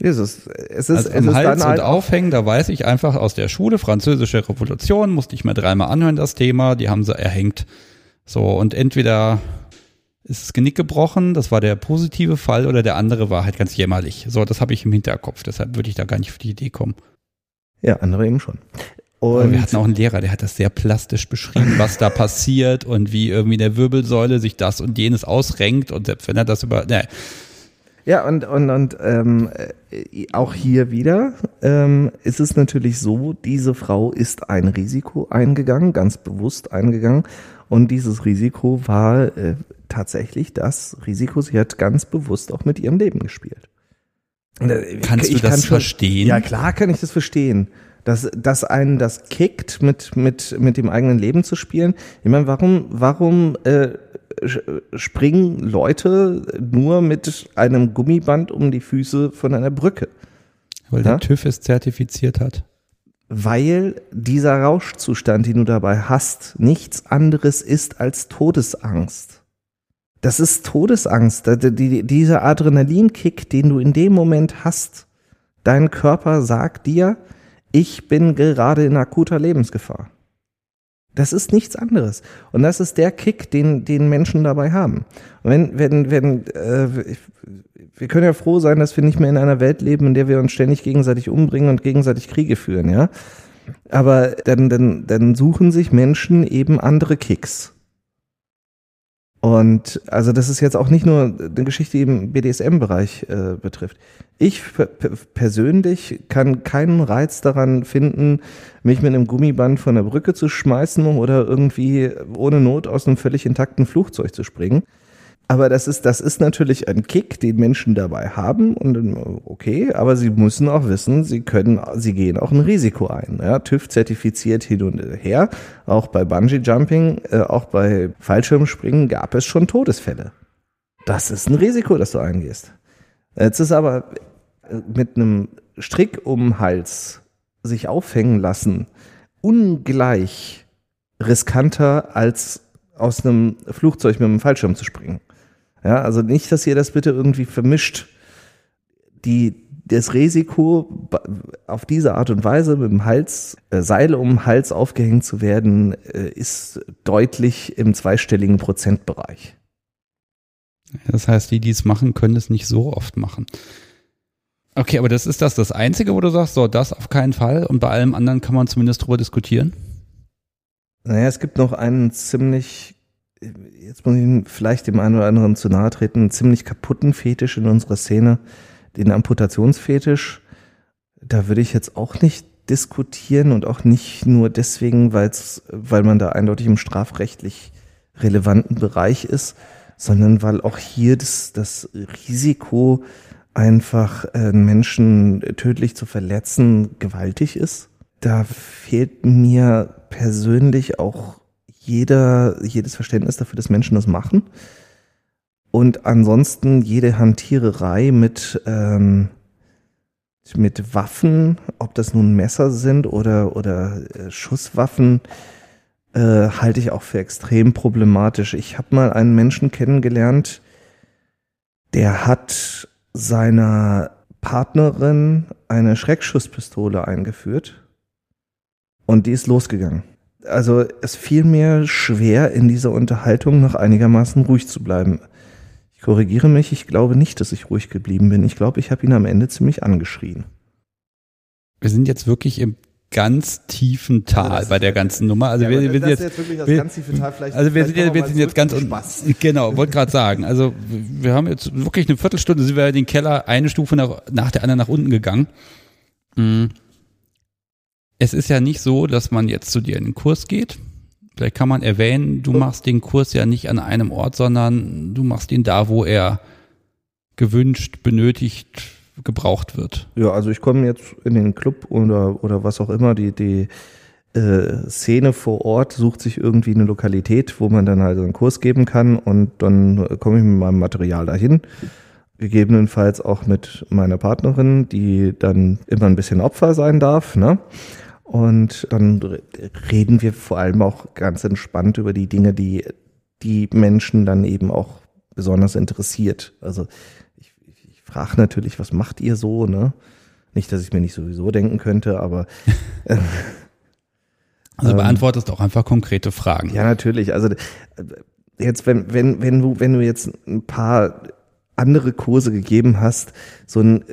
Es ist, es ist, also es ist Hals halt und Aufhängen, da weiß ich einfach aus der Schule, französische Revolution, musste ich mir dreimal anhören, das Thema, die haben sie erhängt. So, und entweder ist das Genick gebrochen, das war der positive Fall, oder der andere war halt ganz jämmerlich. So, das habe ich im Hinterkopf, deshalb würde ich da gar nicht auf die Idee kommen. Ja, andere eben schon. Und wir hatten auch einen Lehrer, der hat das sehr plastisch beschrieben, was da passiert und wie irgendwie in der Wirbelsäule sich das und jenes ausrenkt und selbst wenn er das über, ne. Ja, und, und, und ähm, äh, auch hier wieder ähm, ist es natürlich so, diese Frau ist ein Risiko eingegangen, ganz bewusst eingegangen. Und dieses Risiko war äh, tatsächlich das Risiko, sie hat ganz bewusst auch mit ihrem Leben gespielt. Äh, Kannst ich du das schon, verstehen? Ja, klar kann ich das verstehen dass, dass einen das kickt, mit, mit, mit dem eigenen Leben zu spielen. Ich meine, warum, warum äh, springen Leute nur mit einem Gummiband um die Füße von einer Brücke? Weil ja? der TÜV es zertifiziert hat. Weil dieser Rauschzustand, den du dabei hast, nichts anderes ist als Todesangst. Das ist Todesangst. Dieser Adrenalinkick, den du in dem Moment hast, dein Körper sagt dir, ich bin gerade in akuter Lebensgefahr. Das ist nichts anderes. Und das ist der Kick, den, den Menschen dabei haben. Und wenn, wenn, wenn, äh, wir können ja froh sein, dass wir nicht mehr in einer Welt leben, in der wir uns ständig gegenseitig umbringen und gegenseitig Kriege führen, ja. Aber dann, dann, dann suchen sich Menschen eben andere Kicks. Und also das ist jetzt auch nicht nur eine Geschichte, die im BDSM-Bereich äh, betrifft. Ich persönlich kann keinen Reiz daran finden, mich mit einem Gummiband von der Brücke zu schmeißen oder irgendwie ohne Not aus einem völlig intakten Flugzeug zu springen. Aber das ist, das ist natürlich ein Kick, den Menschen dabei haben und okay, aber sie müssen auch wissen, sie können, sie gehen auch ein Risiko ein. Ja, TÜV zertifiziert hin und her. Auch bei Bungee Jumping, äh, auch bei Fallschirmspringen gab es schon Todesfälle. Das ist ein Risiko, das du eingehst. Jetzt ist aber äh, mit einem Strick um den Hals sich aufhängen lassen ungleich riskanter als aus einem Flugzeug mit einem Fallschirm zu springen. Ja, also nicht, dass ihr das bitte irgendwie vermischt. Die, das Risiko, auf diese Art und Weise mit dem Hals, äh, Seile um den Hals aufgehängt zu werden, äh, ist deutlich im zweistelligen Prozentbereich. Das heißt, die, die es machen, können es nicht so oft machen. Okay, aber das ist das das Einzige, wo du sagst, so, das auf keinen Fall und bei allem anderen kann man zumindest drüber diskutieren? Naja, es gibt noch einen ziemlich jetzt muss ich vielleicht dem einen oder anderen zu nahe treten, einen ziemlich kaputten Fetisch in unserer Szene, den Amputationsfetisch. Da würde ich jetzt auch nicht diskutieren und auch nicht nur deswegen, weil's, weil man da eindeutig im strafrechtlich relevanten Bereich ist, sondern weil auch hier das, das Risiko, einfach einen Menschen tödlich zu verletzen, gewaltig ist. Da fehlt mir persönlich auch jeder, jedes Verständnis dafür, dass Menschen das machen. Und ansonsten jede Hantiererei mit, ähm, mit Waffen, ob das nun Messer sind oder, oder äh, Schusswaffen, äh, halte ich auch für extrem problematisch. Ich habe mal einen Menschen kennengelernt, der hat seiner Partnerin eine Schreckschusspistole eingeführt und die ist losgegangen. Also es fiel mir schwer, in dieser Unterhaltung noch einigermaßen ruhig zu bleiben. Ich korrigiere mich, ich glaube nicht, dass ich ruhig geblieben bin. Ich glaube, ich habe ihn am Ende ziemlich angeschrien. Wir sind jetzt wirklich im ganz tiefen Tal also bei der ganzen Nummer. Also ja, wir, wir sind jetzt, jetzt wir, ganz tiefe Tal. Vielleicht, also wir sind, jetzt, wir sind jetzt ganz Spaß. genau, wollte gerade sagen. Also wir haben jetzt wirklich eine Viertelstunde sind wir in den Keller eine Stufe nach, nach der anderen nach unten gegangen. Mhm. Es ist ja nicht so, dass man jetzt zu dir in den Kurs geht. Vielleicht kann man erwähnen, du machst den Kurs ja nicht an einem Ort, sondern du machst ihn da, wo er gewünscht, benötigt, gebraucht wird. Ja, also ich komme jetzt in den Club oder, oder was auch immer, die, die äh, Szene vor Ort sucht sich irgendwie eine Lokalität, wo man dann halt einen Kurs geben kann und dann komme ich mit meinem Material dahin. Gegebenenfalls auch mit meiner Partnerin, die dann immer ein bisschen Opfer sein darf, ne? Und dann reden wir vor allem auch ganz entspannt über die Dinge, die die Menschen dann eben auch besonders interessiert. Also frage natürlich, was macht ihr so, ne? Nicht, dass ich mir nicht sowieso denken könnte, aber. Äh, also beantwortest auch einfach konkrete Fragen. Ja, natürlich. Also jetzt, wenn, wenn, wenn du, wenn du jetzt ein paar andere Kurse gegeben hast, so ein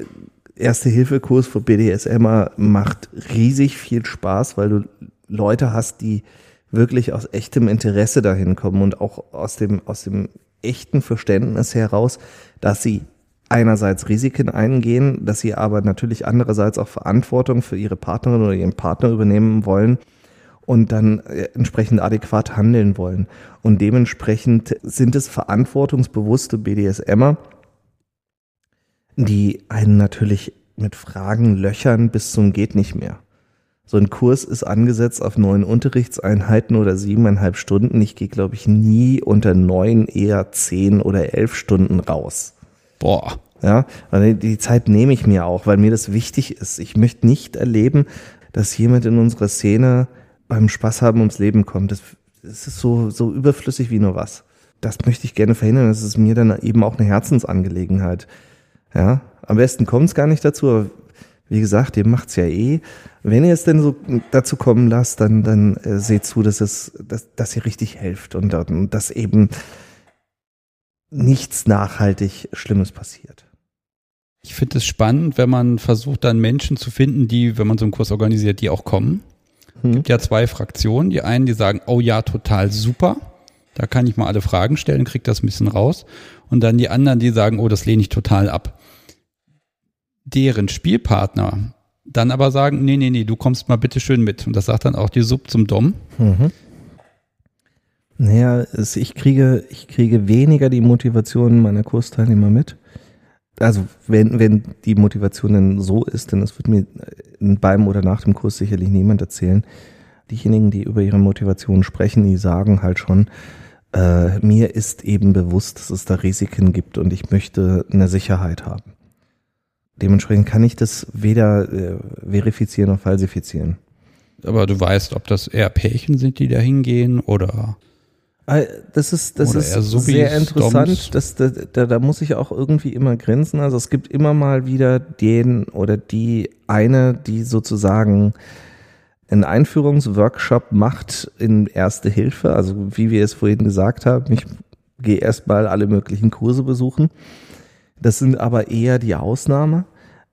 Erste-Hilfe-Kurs für BDSMer macht riesig viel Spaß, weil du Leute hast, die wirklich aus echtem Interesse dahin kommen und auch aus dem, aus dem echten Verständnis heraus, dass sie einerseits Risiken eingehen, dass sie aber natürlich andererseits auch Verantwortung für ihre Partnerin oder ihren Partner übernehmen wollen und dann äh, entsprechend adäquat handeln wollen. Und dementsprechend sind es verantwortungsbewusste BDSMer, die einen natürlich mit Fragen löchern bis zum geht nicht mehr. So ein Kurs ist angesetzt auf neun Unterrichtseinheiten oder siebeneinhalb Stunden. Ich gehe, glaube ich, nie unter neun, eher zehn oder elf Stunden raus. Boah. Ja, die Zeit nehme ich mir auch, weil mir das wichtig ist. Ich möchte nicht erleben, dass jemand in unserer Szene beim Spaß haben ums Leben kommt. Das, das ist so, so überflüssig wie nur was. Das möchte ich gerne verhindern. Das ist mir dann eben auch eine Herzensangelegenheit. Ja, am besten kommt es gar nicht dazu, aber wie gesagt, ihr macht's ja eh. Wenn ihr es denn so dazu kommen lasst, dann, dann äh, seht zu, dass es, dass, dass ihr richtig helft und, und dass eben nichts nachhaltig Schlimmes passiert. Ich finde es spannend, wenn man versucht, dann Menschen zu finden, die, wenn man so einen Kurs organisiert, die auch kommen. Hm. gibt ja zwei Fraktionen. Die einen, die sagen, oh ja, total super. Da kann ich mal alle Fragen stellen, krieg das ein bisschen raus. Und dann die anderen, die sagen, oh, das lehne ich total ab. Deren Spielpartner dann aber sagen, nee, nee, nee, du kommst mal bitte schön mit. Und das sagt dann auch die Sub zum Dom. Mhm. Naja, ich kriege, ich kriege weniger die Motivation meiner Kursteilnehmer mit. Also wenn, wenn die Motivation denn so ist, denn das wird mir beim oder nach dem Kurs sicherlich niemand erzählen. Diejenigen, die über ihre Motivation sprechen, die sagen halt schon, äh, mir ist eben bewusst, dass es da Risiken gibt und ich möchte eine Sicherheit haben. Dementsprechend kann ich das weder äh, verifizieren noch falsifizieren. Aber du weißt, ob das eher Pärchen sind, die da hingehen oder Ah, das ist, das ist sehr interessant. Das, da, da, da muss ich auch irgendwie immer grenzen. Also es gibt immer mal wieder den oder die eine, die sozusagen einen Einführungsworkshop macht in Erste Hilfe. Also wie wir es vorhin gesagt haben, ich gehe erstmal alle möglichen Kurse besuchen. Das sind aber eher die Ausnahme.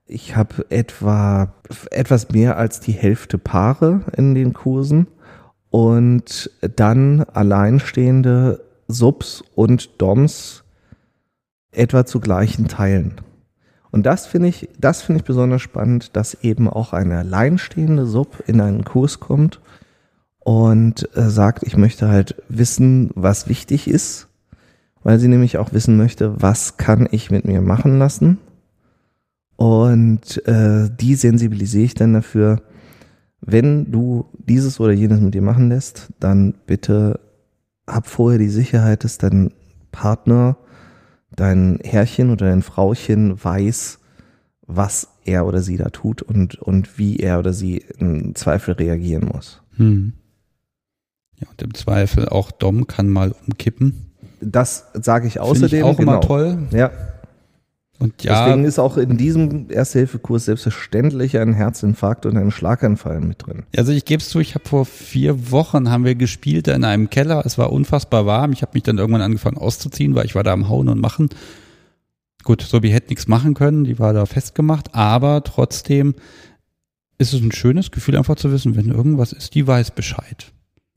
Ich habe etwa etwas mehr als die Hälfte Paare in den Kursen und dann alleinstehende Subs und Doms etwa zu gleichen Teilen. Und das finde ich, das finde ich besonders spannend, dass eben auch eine alleinstehende Sub in einen Kurs kommt und äh, sagt, ich möchte halt wissen, was wichtig ist, weil sie nämlich auch wissen möchte, was kann ich mit mir machen lassen. Und äh, die sensibilisiere ich dann dafür, wenn du dieses oder jenes mit dir machen lässt, dann bitte hab vorher die Sicherheit, dass dein Partner dein Herrchen oder dein Frauchen weiß, was er oder sie da tut und, und wie er oder sie im Zweifel reagieren muss. Hm. Ja, und im Zweifel auch Dom kann mal umkippen. Das sage ich Finde außerdem. ich auch genau. immer toll. Ja, Und ja, deswegen ist auch in diesem Erste-Hilfe-Kurs selbstverständlich ein Herzinfarkt und ein Schlaganfall mit drin. also ich gebe es zu, ich habe vor vier Wochen haben wir gespielt in einem Keller. Es war unfassbar warm. Ich habe mich dann irgendwann angefangen auszuziehen, weil ich war da am Hauen und Machen. Gut, Sobi hätte nichts machen können, die war da festgemacht, aber trotzdem ist es ein schönes Gefühl, einfach zu wissen, wenn irgendwas ist, die weiß Bescheid.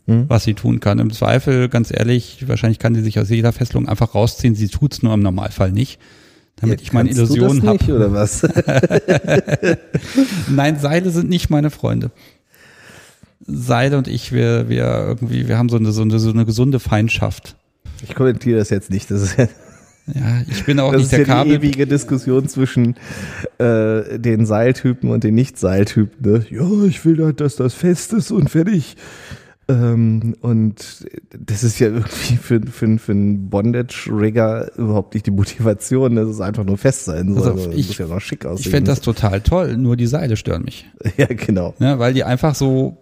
Hm? was sie tun kann. Im Zweifel, ganz ehrlich, wahrscheinlich kann sie sich aus jeder Fesselung einfach rausziehen. Sie tut's nur im Normalfall nicht. Damit Ja, ich meine kannst du Illusion das nicht, habe. oder was? Nein, Seile sind nicht meine Freunde. Seile und ich, wir, wir irgendwie, wir haben so eine, so eine, so eine gesunde Feindschaft. Ich kommentiere das jetzt nicht. Das ist ja, Ja, ich bin auch das nicht ist der ja die Kabel. ewige Diskussion zwischen äh, den Seiltypen und den Nicht-Seiltypen. Ne? Ja, ich will halt, dass das fest ist und fertig. Ähm, und das ist ja irgendwie für, für, für einen Bondage-Rigger überhaupt nicht die Motivation, dass es einfach nur fest sein soll. Also, Also, das ich- muss ja noch schick aussehen. Ich fände das total toll, nur die Seile stören mich. Ja, genau. Ne, weil die einfach so,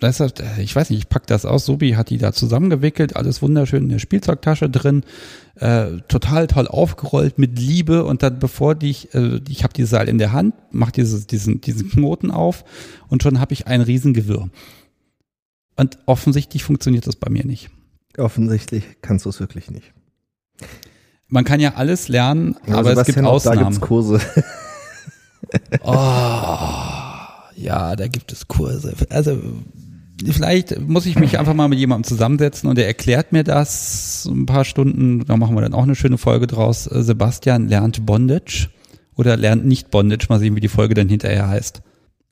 das ich weiß nicht, ich pack das aus, Sobi hat die da zusammengewickelt, alles wunderschön in der Spielzeugtasche drin, äh, total toll aufgerollt mit Liebe und dann bevor die ich, äh, ich habe die Seil in der Hand, mach dieses, diesen, diesen Knoten auf und schon habe ich ein Riesengewirr. Und offensichtlich funktioniert das bei mir nicht. Offensichtlich kannst du es wirklich nicht. Man kann ja alles lernen, Ja, aber es gibt Sebastian, auch Da Ausnahmen. gibt's Kurse. Oh, ja, da gibt es Kurse. Also vielleicht muss ich mich einfach mal mit jemandem zusammensetzen und der erklärt mir das ein paar Stunden. Da machen wir dann auch eine schöne Folge draus. Äh, Sebastian lernt Bondage oder lernt nicht Bondage. Mal sehen, wie die Folge dann hinterher heißt.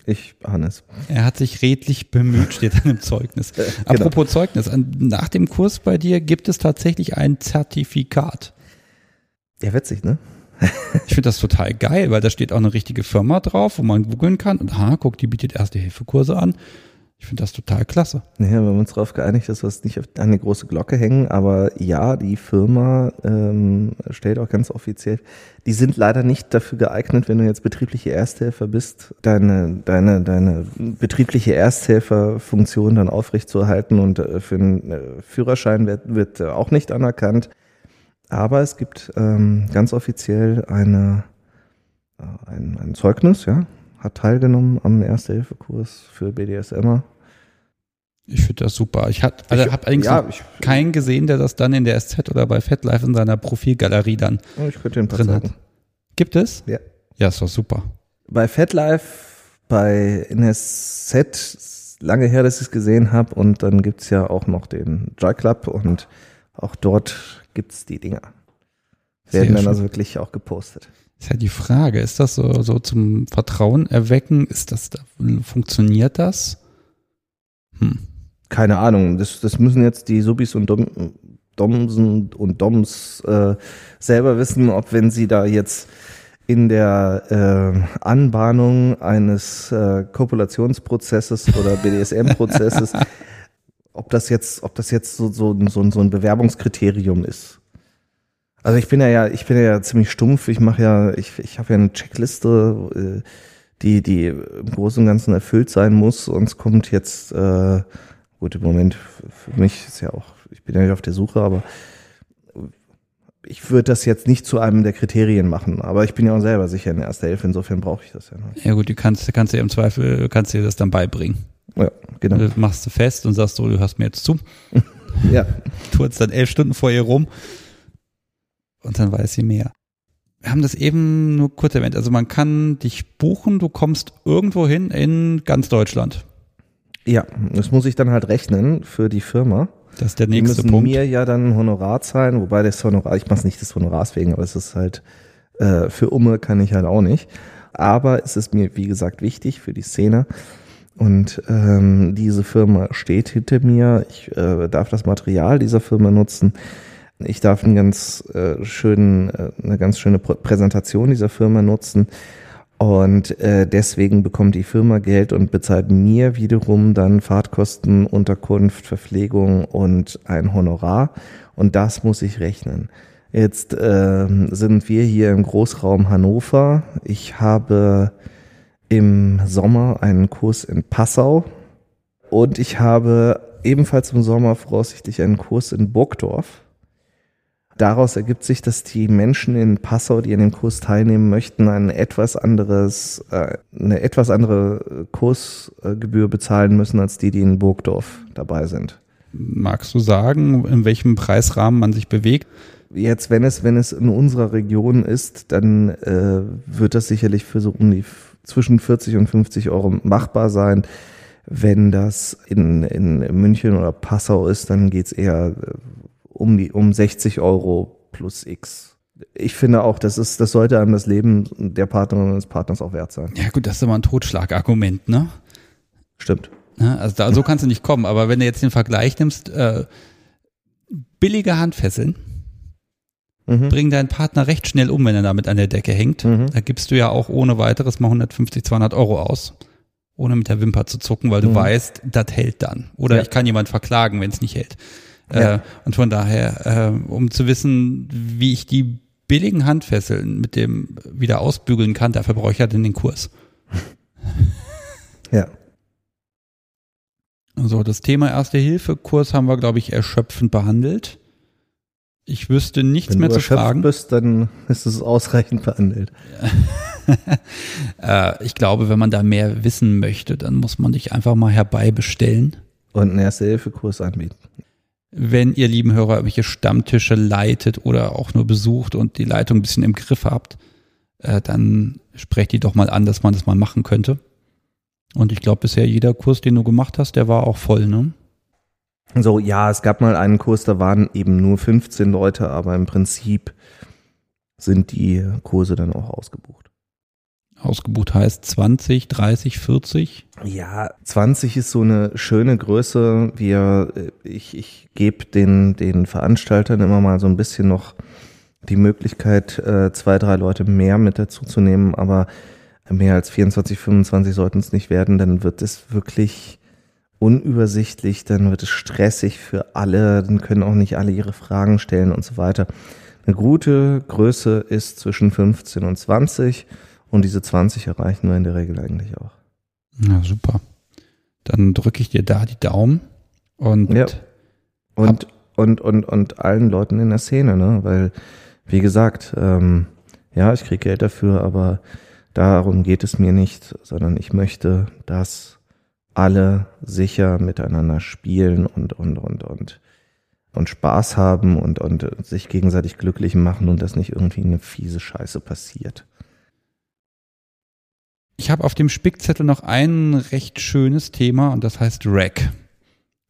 Ich ahne es. Er hat sich redlich bemüht, steht dann im Zeugnis. genau. Apropos Zeugnis, an- nach dem Kurs bei dir gibt es tatsächlich ein Zertifikat. Ja, witzig, ne? Ich finde das total geil, weil da steht auch eine richtige Firma drauf, wo man googeln kann und aha, guck, die bietet Erste-Hilfe-Kurse an. Ich finde das total klasse. Ja, wir haben uns darauf geeinigt, dass wir es nicht auf eine große Glocke hängen, aber ja, die Firma ähm, stellt auch ganz offiziell, die sind leider nicht dafür geeignet, wenn du jetzt betriebliche Ersthelfer bist, deine, deine, deine betriebliche Ersthelferfunktion dann aufrechtzuerhalten und äh, für einen äh, Führerschein wird, wird äh, auch nicht anerkannt. Aber es gibt ähm, ganz offiziell eine, ein, ein Zeugnis, ja, hat teilgenommen am Erste-Hilfe-Kurs für BDSMer. Ich finde das super. Ich habe also hab allerdings ja, ich- keinen gesehen, der das dann in der SZ oder bei FetLife in seiner Profilgalerie dann Ich könnte den drin hat. Gibt es? Ja. Ja, ist doch super. Bei FatLife, bei NSZ, lange her, dass ich es gesehen habe. Und dann gibt's ja auch noch den Joy Club und auch dort gibt's die Dinger. Sehr Werden dann schön. also wirklich auch gepostet. Ist ja die Frage, ist das so, so zum Vertrauen erwecken? Ist das, funktioniert das? Hm. Keine Ahnung, das, das müssen jetzt die Subis und Dom, Domsen und Doms äh, selber wissen, ob wenn sie da jetzt in der äh, Anbahnung eines äh, Kopulationsprozesses oder BDSM-Prozesses, ob das jetzt, ob das jetzt so, so, so, so ein Bewerbungskriterium ist. Also ich bin ja, ja ich bin ja ziemlich stumpf. Ich mache ja, ich, ich habe ja eine Checkliste, äh, die, die im Großen und Ganzen erfüllt sein muss. Es kommt jetzt, äh, gut, im Moment für mich ist ja auch, ich bin ja nicht auf der Suche, aber ich würde das jetzt nicht zu einem der Kriterien machen. Aber ich bin ja auch selber sicher in erster Hilfe, insofern brauche ich das ja noch. Ja gut, du kannst, kannst dir im Zweifel, kannst dir das dann beibringen. Ja, genau. Das machst du fest und sagst so, du hörst mir jetzt zu. Ja, Turzt dann elf Stunden vor ihr rum und dann weiß sie mehr. Wir haben das eben nur kurz erwähnt. Also man kann dich buchen, du kommst irgendwo hin in ganz Deutschland. ja, das muss ich dann halt rechnen für die Firma. Das ist der Die nächste müssen Punkt. mir ja dann ein Honorar zahlen, wobei das Honorar, ich mache es nicht des Honorars wegen, aber es ist halt, äh, für Umme kann ich halt auch nicht. Aber es ist mir, wie gesagt, wichtig für die Szene. Und ähm, diese Firma steht hinter mir. Ich äh, darf das Material dieser Firma nutzen. Ich darf einen ganz äh, schönen, äh, eine ganz schöne Pr- Präsentation dieser Firma nutzen. Und äh, deswegen bekommt die Firma Geld und bezahlt mir wiederum dann Fahrtkosten, Unterkunft, Verpflegung und ein Honorar. Und das muss ich rechnen. Jetzt ähm, sind wir hier im Großraum Hannover. Ich habe im Sommer einen Kurs in Passau und ich habe ebenfalls im Sommer voraussichtlich einen Kurs in Burgdorf. Daraus ergibt sich, dass die Menschen in Passau, die an dem Kurs teilnehmen möchten, ein etwas anderes, äh, eine etwas andere Kursgebühr bezahlen müssen als die, die in Burgdorf dabei sind. Magst du sagen, in welchem Preisrahmen man sich bewegt? Jetzt, wenn es, wenn es in unserer Region ist, dann äh, wird das sicherlich für so um die zwischen 40 und 50 Euro machbar sein. Wenn das in, in München oder Passau ist, dann geht's eher äh, um die um 60 Euro plus X. Ich finde auch, das ist, das sollte einem das Leben der Partnerin und des Partners auch wert sein. Ja gut, das ist immer ein Totschlagargument, ne? Stimmt. Ne? Also da, so kannst du nicht kommen. Aber wenn du jetzt den Vergleich nimmst, äh, billige Handfesseln mhm. bringen deinen Partner recht schnell um, wenn er damit an der Decke hängt. Mhm. Da gibst du ja auch ohne weiteres mal 150, 200 Euro aus, ohne mit der Wimper zu zucken, weil du mhm. weißt, das hält dann. Oder ja. ich kann jemand verklagen, wenn es nicht hält. Ja. Äh, und von daher, äh, um zu wissen, wie ich die billigen Handfesseln mit dem wieder ausbügeln kann, dafür brauche ich ja dann den Kurs. Ja. So, das Thema Erste-Hilfe-Kurs haben wir, glaube ich, erschöpfend behandelt. Ich wüsste nichts Wenn mehr zu fragen. Wenn du bist, dann ist es ausreichend behandelt. äh, ich glaube, wenn man da mehr wissen möchte, dann muss man dich einfach mal herbeibestellen. Und einen Erste-Hilfe-Kurs anbieten. Wenn ihr lieben Hörer irgendwelche Stammtische leitet oder auch nur besucht und die Leitung ein bisschen im Griff habt, äh, dann sprecht die doch mal an, dass man das mal machen könnte. Und ich glaube, bisher jeder Kurs, den du gemacht hast, der war auch voll, ne? So, ja, es gab mal einen Kurs, da waren eben nur 15 Leute, aber im Prinzip sind die Kurse dann auch ausgebucht. Ausgebucht heißt 20, 30, 40? Ja, 20 ist so eine schöne Größe. Wir, ich, ich gebe den, den Veranstaltern immer mal so ein bisschen noch die Möglichkeit, äh, zwei, drei Leute mehr mit dazu zu nehmen, aber mehr als 24, 25 sollten es nicht werden, dann wird es wirklich unübersichtlich, dann wird es stressig für alle, dann können auch nicht alle ihre Fragen stellen und so weiter. Eine gute Größe ist zwischen 15 und 20 und diese 20 erreichen wir in der Regel eigentlich auch. Ja, super. Dann drücke ich dir da die Daumen und ja. und, und, und, und allen Leuten in der Szene, ne? Weil, wie gesagt, ähm, ja, ich kriege Geld dafür, aber darum geht es mir nicht, sondern ich möchte, dass alle sicher miteinander spielen und, und, und, und, und Spaß haben und, und sich gegenseitig glücklich machen und dass nicht irgendwie eine fiese Scheiße passiert. Ich habe auf dem Spickzettel noch ein recht schönes Thema und das heißt Rack.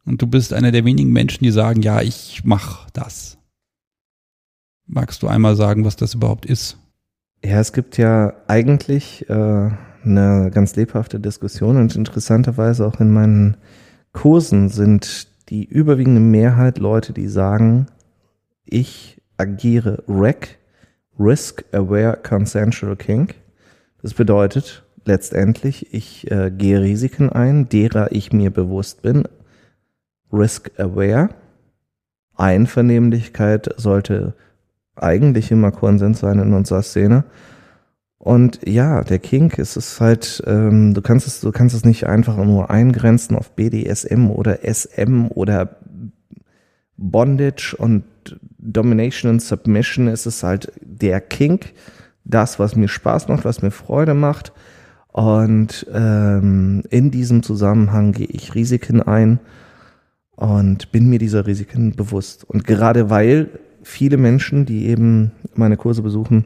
Und du bist einer der wenigen Menschen, die sagen, ja, ich mach das. Magst du einmal sagen, was das überhaupt ist? Ja, es gibt ja eigentlich äh, eine ganz lebhafte Diskussion und interessanterweise auch in meinen Kursen sind die überwiegende Mehrheit Leute, die sagen, ich agiere REC, Risk Aware Consensual Kink. Das bedeutet letztendlich, ich äh, gehe Risiken ein, derer ich mir bewusst bin. Risk Aware. Einvernehmlichkeit sollte eigentlich immer Konsens sein in unserer Szene. Und ja, der Kink ist es halt, ähm, du kannst es, du kannst es nicht einfach nur eingrenzen auf BDSM oder SM oder Bondage und Domination und Submission. Es ist halt der Kink, das, was mir Spaß macht, was mir Freude macht. Und ähm, in diesem Zusammenhang gehe ich Risiken ein und bin mir dieser Risiken bewusst. Und gerade weil viele Menschen, die eben meine Kurse besuchen,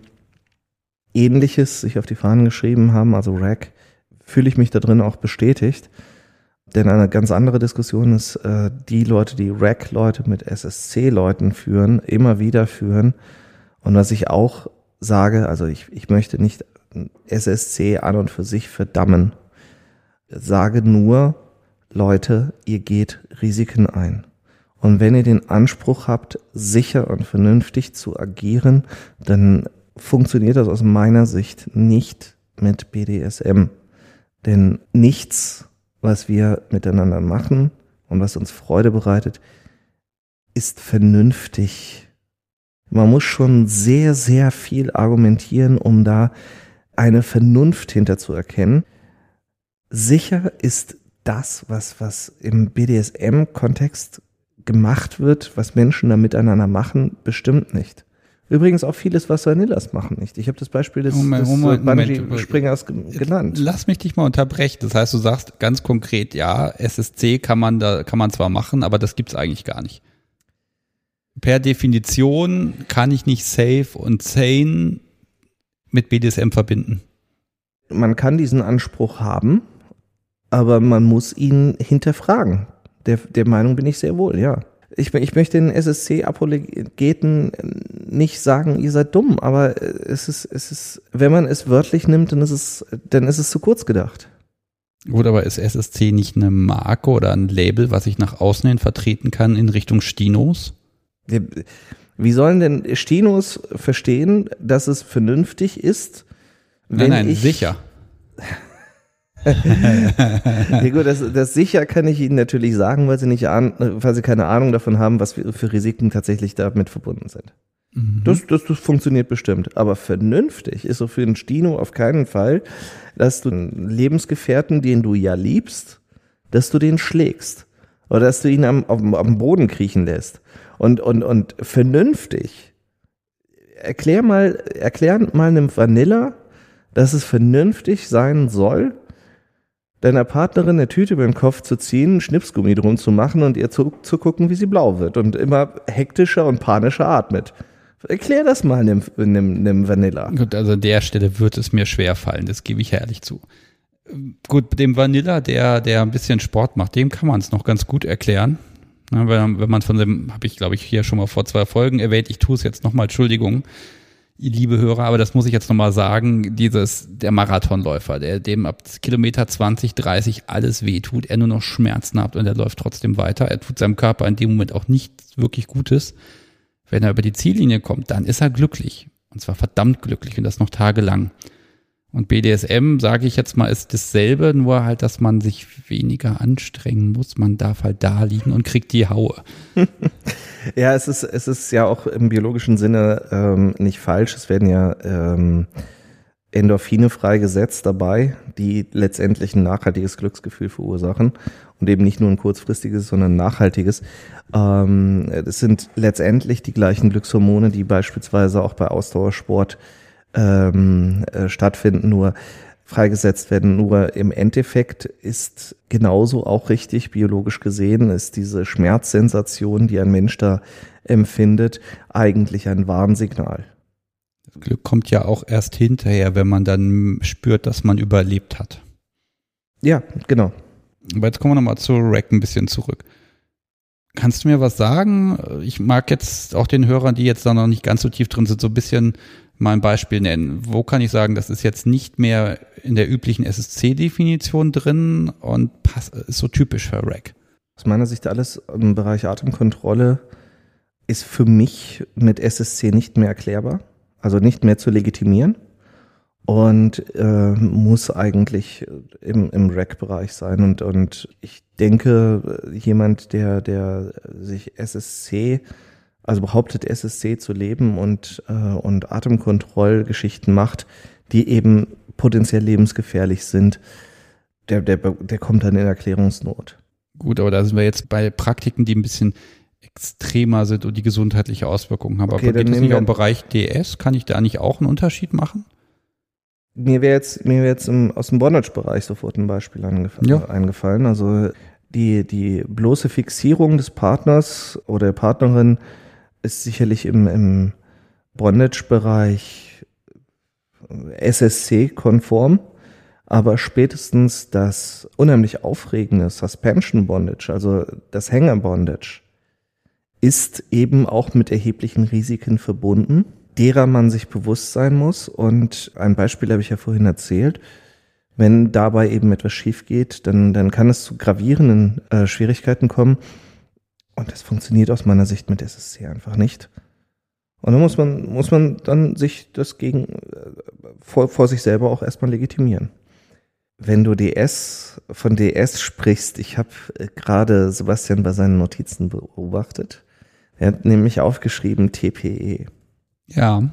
Ähnliches sich auf die Fahnen geschrieben haben, also Rack, fühle ich mich da drin auch bestätigt. Denn eine ganz andere Diskussion ist, äh, die Leute, die Rack-Leute mit SSC-Leuten führen, immer wieder führen. Und was ich auch sage, also ich, ich möchte nicht SSC an und für sich verdammen. Sage nur, Leute, ihr geht Risiken ein. Und wenn ihr den Anspruch habt, sicher und vernünftig zu agieren, dann funktioniert das aus meiner Sicht nicht mit BDSM. Denn nichts, was wir miteinander machen und was uns Freude bereitet, ist vernünftig, Man muss schon sehr, sehr viel argumentieren, um da eine Vernunft hinter zu erkennen. Sicher ist das, was, was im BDSM-Kontext gemacht wird, was Menschen da miteinander machen, bestimmt nicht. Übrigens auch vieles, was Vanillas machen nicht. Ich habe das Beispiel des, Moment, des Moment, Bungee-Springers genannt. Lass mich dich mal unterbrechen. Das heißt, du sagst ganz konkret, ja, SSC kann man da, kann man zwar machen, aber das gibt's eigentlich gar nicht. Per Definition kann ich nicht safe und sane mit BDSM verbinden. Man kann diesen Anspruch haben, aber man muss ihn hinterfragen. Der, der Meinung bin ich sehr wohl, ja. Ich, ich möchte den SSC-Apologeten nicht sagen, ihr seid dumm, aber es ist, es ist, wenn man es wörtlich nimmt, dann ist es, dann ist es zu kurz gedacht. Gut, aber ist SSC nicht eine Marke oder ein Label, was ich nach außen hin vertreten kann in Richtung Stinos? Wie sollen denn Stinos verstehen, dass es vernünftig ist? Nein, nein, ich, sicher. ja gut, das, das sicher kann ich Ihnen natürlich sagen, weil Sie nicht ahnen, weil Sie keine Ahnung davon haben, was für, für Risiken tatsächlich damit verbunden sind. Mhm. Das, das, das funktioniert bestimmt. Aber vernünftig ist so für einen Stino auf keinen Fall, dass du einen Lebensgefährten, den du ja liebst, dass du den schlägst. Oder dass du ihn am, am, am Boden kriechen lässt. Und, und, und vernünftig. Erklär mal, erklär mal einem Vanilla, dass es vernünftig sein soll, deiner Partnerin eine Tüte über den Kopf zu ziehen, Schnipsgummi drum zu machen und ihr zu, zu gucken, wie sie blau wird und immer hektischer und panischer atmet. Erklär das mal einem, einem, einem Vanilla. Gut, also an der Stelle wird es mir schwer fallen, das gebe ich ehrlich zu. Gut, dem Vanilla, der, der ein bisschen Sport macht, dem kann man es noch ganz gut erklären. Ja, wenn, wenn man von dem, habe ich glaube ich hier schon mal vor zwei Folgen erwähnt, ich tue es jetzt nochmal, Entschuldigung liebe Hörer, aber das muss ich jetzt nochmal sagen, dieses, der Marathonläufer, der dem ab Kilometer 20, 30 alles wehtut, er nur noch Schmerzen hat und er läuft trotzdem weiter. Er tut seinem Körper in dem Moment auch nichts wirklich Gutes. Wenn er über die Ziellinie kommt, dann ist er glücklich. Und zwar verdammt glücklich und das noch tagelang. Und BDSM, sage ich jetzt mal, ist dasselbe, nur halt, dass man sich weniger anstrengen muss. Man darf halt da liegen und kriegt die Haue. ja, es ist, es ist ja auch im biologischen Sinne ähm, nicht falsch. Es werden ja ähm, Endorphine freigesetzt dabei, die letztendlich ein nachhaltiges Glücksgefühl verursachen und eben nicht nur ein kurzfristiges, sondern ein nachhaltiges. Ähm, es sind letztendlich die gleichen Glückshormone, die beispielsweise auch bei Ausdauersport ähm, äh, stattfinden, nur freigesetzt werden. Nur im Endeffekt ist genauso auch richtig biologisch gesehen, ist diese Schmerzsensation, die ein Mensch da empfindet, eigentlich ein Warnsignal. Das Glück kommt ja auch erst hinterher, wenn man dann spürt, dass man überlebt hat. Ja, genau. Aber jetzt kommen wir nochmal zu Rack ein bisschen zurück. Kannst du mir was sagen? Ich mag jetzt auch den Hörern, die jetzt da noch nicht ganz so tief drin sind, so ein bisschen mal ein Beispiel nennen. Wo kann ich sagen, das ist jetzt nicht mehr in der üblichen SSC-Definition drin und ist so typisch für Rack? Aus meiner Sicht alles im Bereich Atemkontrolle ist für mich mit SSC nicht mehr erklärbar, also nicht mehr zu legitimieren und äh, muss eigentlich im, im Rack-Bereich sein. Und, und ich denke, jemand, der, der sich SSC also behauptet SSC zu leben und, äh, und Atemkontrollgeschichten macht, die eben potenziell lebensgefährlich sind, der, der, der kommt dann in Erklärungsnot. Gut, aber da sind wir jetzt bei Praktiken, die ein bisschen extremer sind und die gesundheitliche Auswirkungen haben. Okay, aber geht es nicht auch im Bereich DS? Kann ich da nicht auch einen Unterschied machen? Mir wäre jetzt, mir wäre jetzt im, aus dem Bondage-Bereich sofort ein Beispiel ja. eingefallen. Also die, die bloße Fixierung des Partners oder der Partnerin ist sicherlich im, im Bondage-Bereich SSC-konform, aber spätestens das unheimlich aufregende Suspension Bondage, also das Hänger Bondage, ist eben auch mit erheblichen Risiken verbunden, derer man sich bewusst sein muss. Und ein Beispiel habe ich ja vorhin erzählt. Wenn dabei eben etwas schief geht, dann, dann kann es zu gravierenden äh, Schwierigkeiten kommen. Und das funktioniert aus meiner Sicht mit SSC einfach nicht. Und dann muss man, muss man dann sich das gegen, äh, vor, vor sich selber auch erstmal legitimieren. Wenn du DS, von DS sprichst, ich habe äh, gerade Sebastian bei seinen Notizen beobachtet. Er hat nämlich aufgeschrieben TPE. Ja.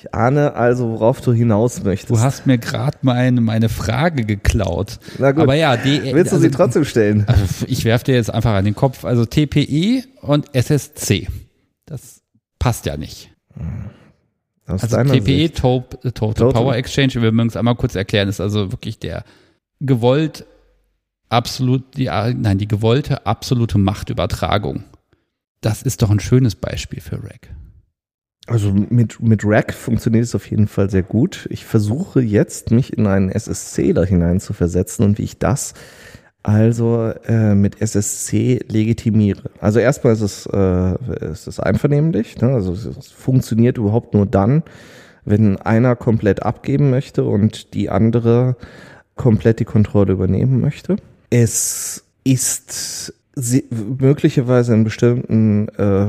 Ich ahne also, worauf du hinaus möchtest. Du hast mir gerade meine, meine Frage geklaut. Na gut. Aber ja, die, Willst du also, sie trotzdem stellen? Also ich werfe dir jetzt einfach an den Kopf. Also TPE und SSC. Das passt ja nicht. Aus Also TPE, Sicht. Total, Total Total. Power Exchange, wir mögen es einmal kurz erklären, ist also wirklich der gewollt absolut, die, nein, die gewollte absolute Machtübertragung. Das ist doch ein schönes Beispiel für Rack. Also mit, mit Rack funktioniert es auf jeden Fall sehr gut. Ich versuche jetzt, mich in einen SSC da hinein zu versetzen und wie ich das also äh, mit SSC legitimiere. Also erstmal ist es, äh, ist es einvernehmlich. Ne? Also es, es funktioniert überhaupt nur dann, wenn einer komplett abgeben möchte und die andere komplett die Kontrolle übernehmen möchte. Es ist sie- möglicherweise in bestimmten äh,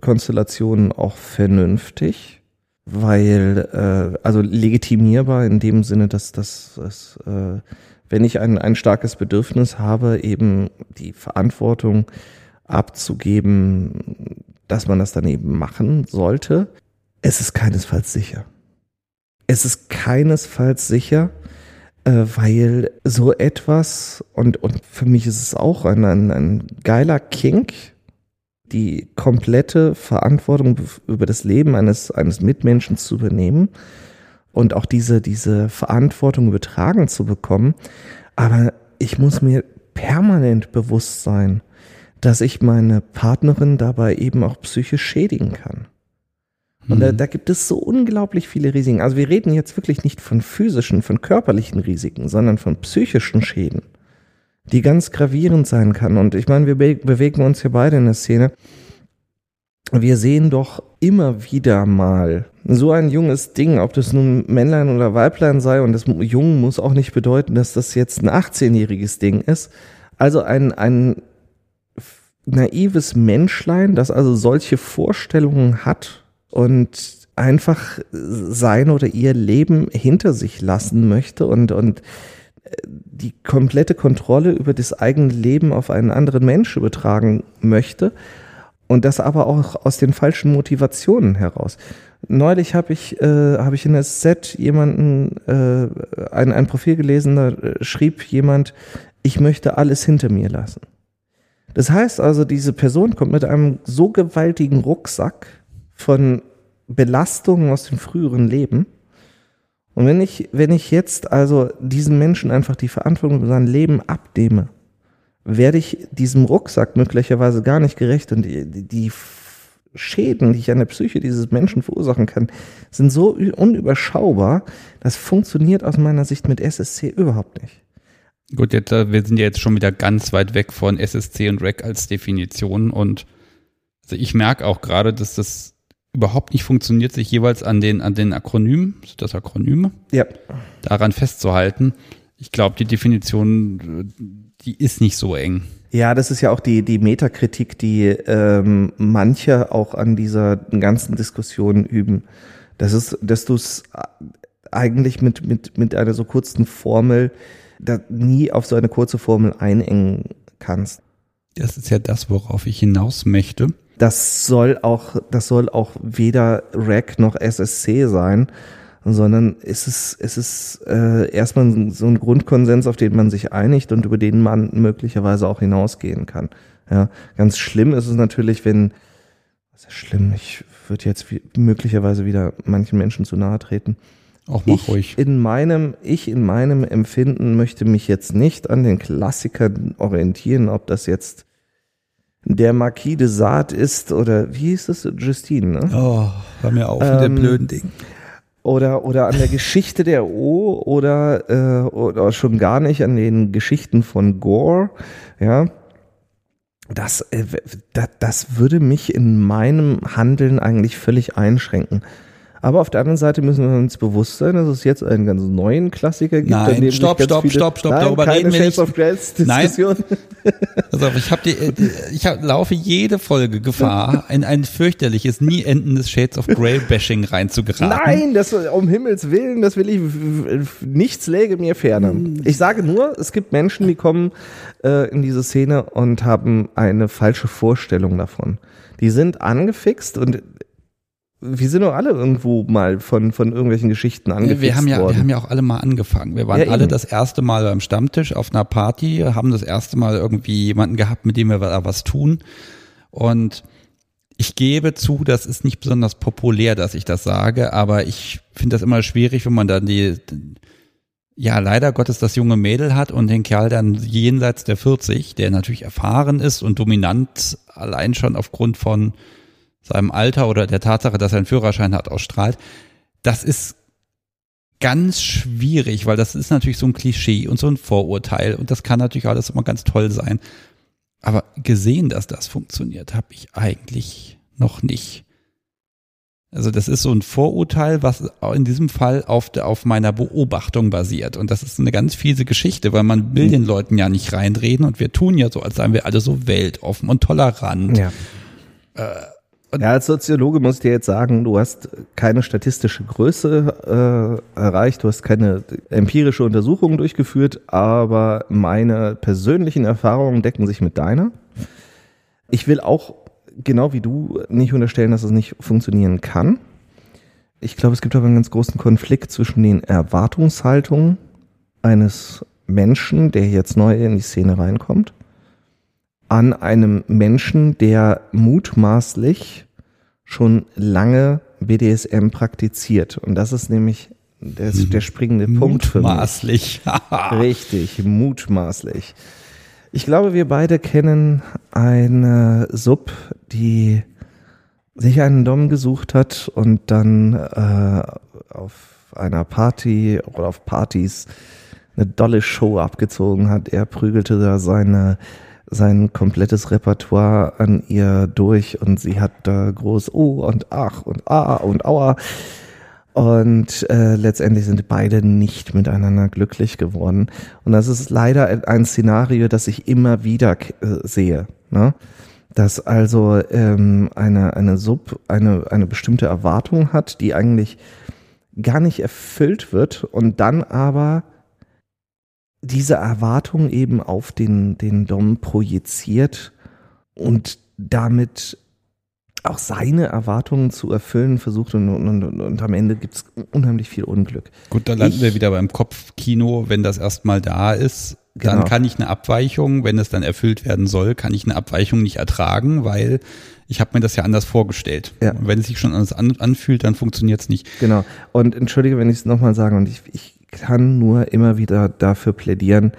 Konstellationen auch vernünftig, weil äh, also legitimierbar in dem Sinne, dass das, äh, wenn ich ein, ein starkes Bedürfnis habe, eben die Verantwortung abzugeben, dass man das dann eben machen sollte. Es ist keinesfalls sicher. Es ist keinesfalls sicher, weil so etwas, und, und für mich ist es auch ein, ein, ein geiler Kink, die komplette Verantwortung über das Leben eines, eines Mitmenschen zu übernehmen und auch diese, diese Verantwortung übertragen zu bekommen. Aber ich muss mir permanent bewusst sein, dass ich meine Partnerin dabei eben auch psychisch schädigen kann. Und da, Mhm. da gibt es so unglaublich viele Risiken. Also wir reden jetzt wirklich nicht von physischen, von körperlichen Risiken, sondern von psychischen Schäden, die ganz gravierend sein kann. Und ich meine, wir be bewegen uns hier beide in der Szene. Wir sehen doch immer wieder mal so ein junges Ding, ob das nun Männlein oder Weiblein sei, und das Jung muss auch nicht bedeuten, dass das jetzt ein 18-jähriges Ding ist. Also ein, ein naives Menschlein, das also solche Vorstellungen hat und einfach sein oder ihr Leben hinter sich lassen möchte und, und äh, die komplette Kontrolle über das eigene Leben auf einen anderen Menschen übertragen möchte und das aber auch aus den falschen Motivationen heraus. Neulich habe ich, äh, habe ich in der Set jemanden, äh, ein, ein Profil gelesen, da äh, schrieb jemand, ich möchte alles hinter mir lassen. Das heißt also, diese Person kommt mit einem so gewaltigen Rucksack von Belastungen aus dem früheren Leben. Und wenn ich, wenn ich jetzt also diesem Menschen einfach die Verantwortung über sein Leben abnehme, werde ich diesem Rucksack möglicherweise gar nicht gerecht und die, die Schäden, die ich an der Psyche dieses Menschen verursachen kann, sind so unüberschaubar, das funktioniert aus meiner Sicht mit SSC überhaupt nicht. Gut, jetzt, äh, wir sind ja jetzt schon wieder ganz weit weg von SSC und REC als Definition und also ich merke auch gerade, dass das überhaupt nicht funktioniert, sich jeweils an den, an den Akronymen, sind das Akronyme, Ja, daran festzuhalten. Ich glaube, die Definition, äh, die ist nicht so eng. Ja, das ist ja auch die, die Metakritik, die ähm, manche auch an dieser ganzen Diskussion üben. Das ist, dass du es eigentlich mit, mit, mit einer so kurzen Formel da nie auf so eine kurze Formel einengen kannst. Das ist ja das, worauf ich hinaus möchte. Das soll auch, das soll auch weder RAC noch SSC sein, sondern es ist, es ist äh, erstmal so ein Grundkonsens, auf den man sich einigt und über den man möglicherweise auch hinausgehen kann. Ja, ganz schlimm ist es natürlich, wenn, was ist schlimm, ich würde jetzt wie, möglicherweise wieder manchen Menschen zu nahe treten. Auch mal Ich ruhig. in meinem, ich in meinem Empfinden möchte mich jetzt nicht an den Klassikern orientieren, ob das jetzt der Marquis de Sade ist oder wie hieß es? Justine, ne? Oh, hör mir auf mit dem blöden Ding. Oder, oder an der Geschichte der O oder, äh, oder schon gar nicht an den Geschichten von Gore, ja. Das, äh, das, das würde mich in meinem Handeln eigentlich völlig einschränken. Aber auf der anderen Seite müssen wir uns bewusst sein, dass es jetzt einen ganz neuen Klassiker gibt. Nein, stopp, stopp, viele- stopp, stopp, Nein, darüber keine reden wir Shades nicht. of Nein. Diskussion. Also ich habe äh, ich hab, laufe jede Folge Gefahr, in ein fürchterliches, nie endendes Shades of Grey Bashing reinzugeraten. Nein, das um Himmels Willen, das will ich nichts läge mir ferner. Ich sage nur, es gibt Menschen, die kommen äh, in diese Szene und haben eine falsche Vorstellung davon. Die sind angefixt und wir sind doch alle irgendwo mal von, von irgendwelchen Geschichten angefixt wir haben ja, worden. Wir haben ja auch alle mal angefangen. Wir waren Ja, alle das erste Mal beim Stammtisch auf einer Party, haben das erste Mal irgendwie jemanden gehabt, mit dem wir da was tun. Und ich gebe zu, das ist nicht besonders populär, dass ich das sage, aber ich finde das immer schwierig, wenn man dann die, ja, leider Gottes das junge Mädel hat und den Kerl dann jenseits der 40, der natürlich erfahren ist und dominant allein schon aufgrund von seinem Alter oder der Tatsache, dass er einen Führerschein hat, ausstrahlt. Das ist ganz schwierig, weil das ist natürlich so ein Klischee und so ein Vorurteil und das kann natürlich alles immer ganz toll sein. Aber gesehen, dass das funktioniert, habe ich eigentlich noch nicht. Also das ist so ein Vorurteil, was in diesem Fall auf, der, auf meiner Beobachtung basiert. Und das ist eine ganz fiese Geschichte, weil man will den Leuten ja nicht reinreden und wir tun ja so, als seien wir alle so weltoffen und tolerant. Ja. Ja, als Soziologe muss ich dir jetzt sagen, du hast keine statistische Größe äh, erreicht, du hast keine empirische Untersuchung durchgeführt, aber meine persönlichen Erfahrungen decken sich mit deiner. Ich will auch, genau wie du, nicht unterstellen, dass es nicht funktionieren kann. Ich glaube, es gibt aber einen ganz großen Konflikt zwischen den Erwartungshaltungen eines Menschen, der jetzt neu in die Szene reinkommt, an einem Menschen, der mutmaßlich schon lange BDSM praktiziert. Und das ist nämlich der, der springende Punkt für mich. Mutmaßlich. Richtig, mutmaßlich. Ich glaube, wir beide kennen eine Sub, die sich einen Dom gesucht hat und dann äh, auf einer Party oder auf Partys eine dolle Show abgezogen hat. Er prügelte da seine sein komplettes Repertoire an ihr durch und sie hat da groß Oh und Ach und Ah und Aua. Und äh, letztendlich sind beide nicht miteinander glücklich geworden. Und das ist leider ein Szenario, das ich immer wieder äh, sehe. Ne? Dass also ähm, eine, eine Sub eine, eine bestimmte Erwartung hat, die eigentlich gar nicht erfüllt wird und dann aber diese Erwartung eben auf den, den Dom projiziert und damit auch seine Erwartungen zu erfüllen versucht und, und, und, und am Ende gibt's unheimlich viel Unglück. Gut, dann landen Ich- wir wieder beim Kopfkino, wenn das erstmal da ist. Dann Genau. kann ich eine Abweichung, wenn es dann erfüllt werden soll, kann ich eine Abweichung nicht ertragen, weil ich habe mir das ja anders vorgestellt. Ja. Und wenn es sich schon anders an, anfühlt, dann funktioniert es nicht. Genau. Und entschuldige, wenn ich es nochmal sage, und ich, ich kann nur immer wieder dafür plädieren,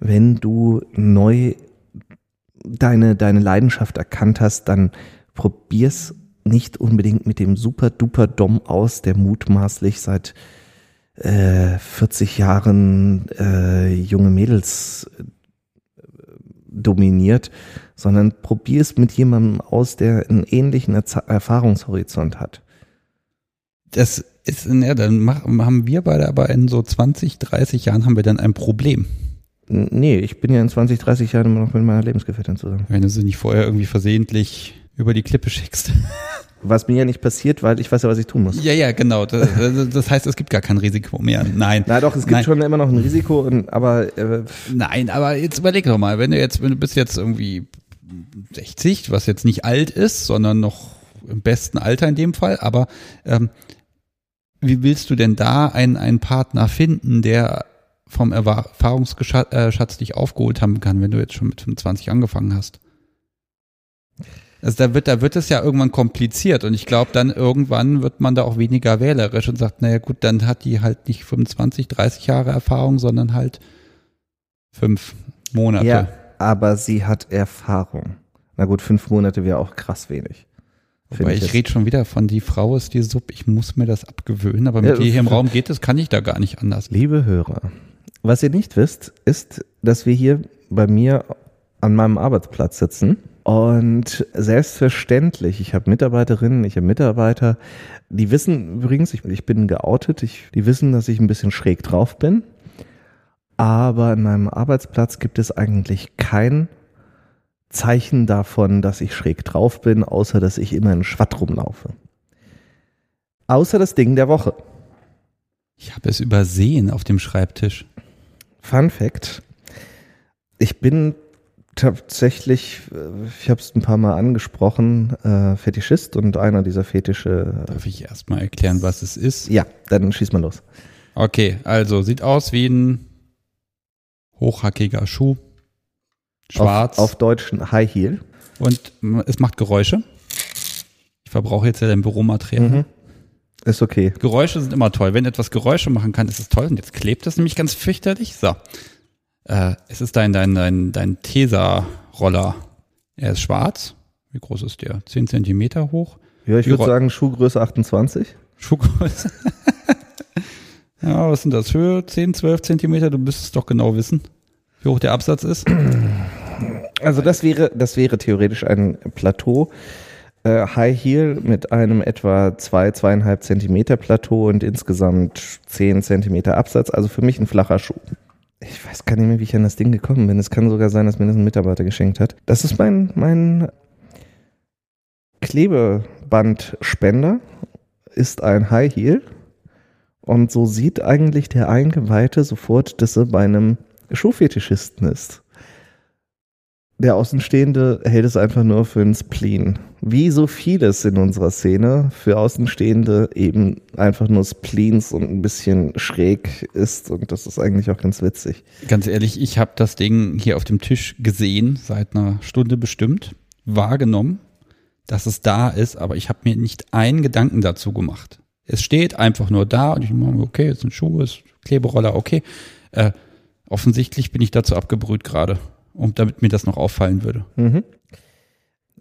wenn du neu deine, deine Leidenschaft erkannt hast, dann probier's nicht unbedingt mit dem super duper Dom aus, der mutmaßlich seit äh, 40 Jahren äh, junge Mädels äh, dominiert, sondern probier's mit jemandem aus, der einen ähnlichen Erza- Erfahrungshorizont hat. Das ist, ja, dann mach, haben wir beide aber in so 20, 30 Jahren haben wir dann ein Problem. Nee, ich bin ja in 20, 30 Jahren immer noch mit meiner Lebensgefährtin zusammen. Wenn du sie nicht vorher irgendwie versehentlich über die Klippe schickst. Was mir ja nicht passiert, weil ich weiß ja, was ich tun muss. Ja, ja, genau. Das, das heißt, es gibt gar kein Risiko mehr. Nein. Na doch, es gibt Nein. schon immer noch ein Risiko, und, aber äh, Nein, aber jetzt überleg doch mal, wenn du jetzt, wenn du bist jetzt irgendwie 60, was jetzt nicht alt ist, sondern noch im besten Alter in dem Fall, aber ähm, wie willst du denn da einen, einen Partner finden, der vom Erfahrungsschatz dich aufgeholt haben kann, wenn du jetzt schon mit 25 angefangen hast? Also da wird, da wird es ja irgendwann kompliziert und ich glaube, dann irgendwann wird man da auch weniger wählerisch und sagt, naja gut, dann hat die halt nicht 25, 30 Jahre Erfahrung, sondern halt fünf Monate. ja, aber sie hat Erfahrung. Na gut, fünf Monate wäre auch krass wenig. Weil ich, jetzt. rede schon wieder von die Frau ist die Sub, ich muss mir das abgewöhnen, aber mit Ja, dir hier im Raum geht es, kann ich da gar nicht anders. Liebe Hörer, was ihr nicht wisst, ist, dass wir hier bei mir an meinem Arbeitsplatz sitzen und selbstverständlich, ich habe Mitarbeiterinnen, ich habe Mitarbeiter, die wissen übrigens, ich, ich bin geoutet, ich, die wissen, dass ich ein bisschen schräg drauf bin, aber an meinem Arbeitsplatz gibt es eigentlich kein Zeichen davon, dass ich schräg drauf bin, außer dass ich immer in Schwatt rumlaufe. Außer das Ding der Woche. Ich habe es übersehen auf dem Schreibtisch. Fun Fact. Ich bin Tatsächlich, äh, ich habe es ein paar Mal angesprochen, äh, Fetischist und einer dieser Fetische. Darf ich erstmal erklären, was es ist? Ja, dann schieß mal los. Okay, also sieht aus wie ein hochhackiger Schuh. Schwarz. Auf, auf deutschen High Heel. Und es macht Geräusche. Ich verbrauche jetzt ja dein Büromaterial. Mhm. Ist okay. Geräusche sind immer toll. Wenn etwas Geräusche machen kann, ist es toll. Und jetzt klebt es nämlich ganz fürchterlich. So. Äh, es ist dein, dein, dein, dein Tesa-Roller. Er ist schwarz. Wie groß ist der? 10 Zentimeter hoch. Ja, ich würde sagen Schuhgröße 28. Schuhgröße. ja, was sind das? Höhe 10, 12 Zentimeter? Du müsstest es doch genau wissen, wie hoch der Absatz ist. Also das wäre, das wäre theoretisch ein Plateau. Äh, High Heel mit einem etwa zwei, zweieinhalb Zentimeter Plateau und insgesamt zehn Zentimeter Absatz. Also für mich ein flacher Schuh. Ich weiß gar nicht mehr, wie ich an das Ding gekommen bin. Es kann sogar sein, dass mir das ein Mitarbeiter geschenkt hat. Das ist mein, mein Klebebandspender. Ist ein High Heel. Und so sieht eigentlich der Eingeweihte sofort, dass er bei einem Schuhfetischisten ist. Der Außenstehende hält es einfach nur für einen Spleen. Wie so vieles in unserer Szene für Außenstehende eben einfach nur Spleens und ein bisschen schräg ist. Und das ist eigentlich auch ganz witzig. Ganz ehrlich, ich habe das Ding hier auf dem Tisch gesehen, seit einer Stunde bestimmt, wahrgenommen, dass es da ist, aber ich habe mir nicht einen Gedanken dazu gemacht. Es steht einfach nur da und ich mache, okay, ist ein Schuh, ist Kleberoller, okay. Äh, offensichtlich bin ich dazu abgebrüht gerade, um damit mir das noch auffallen würde. Mhm.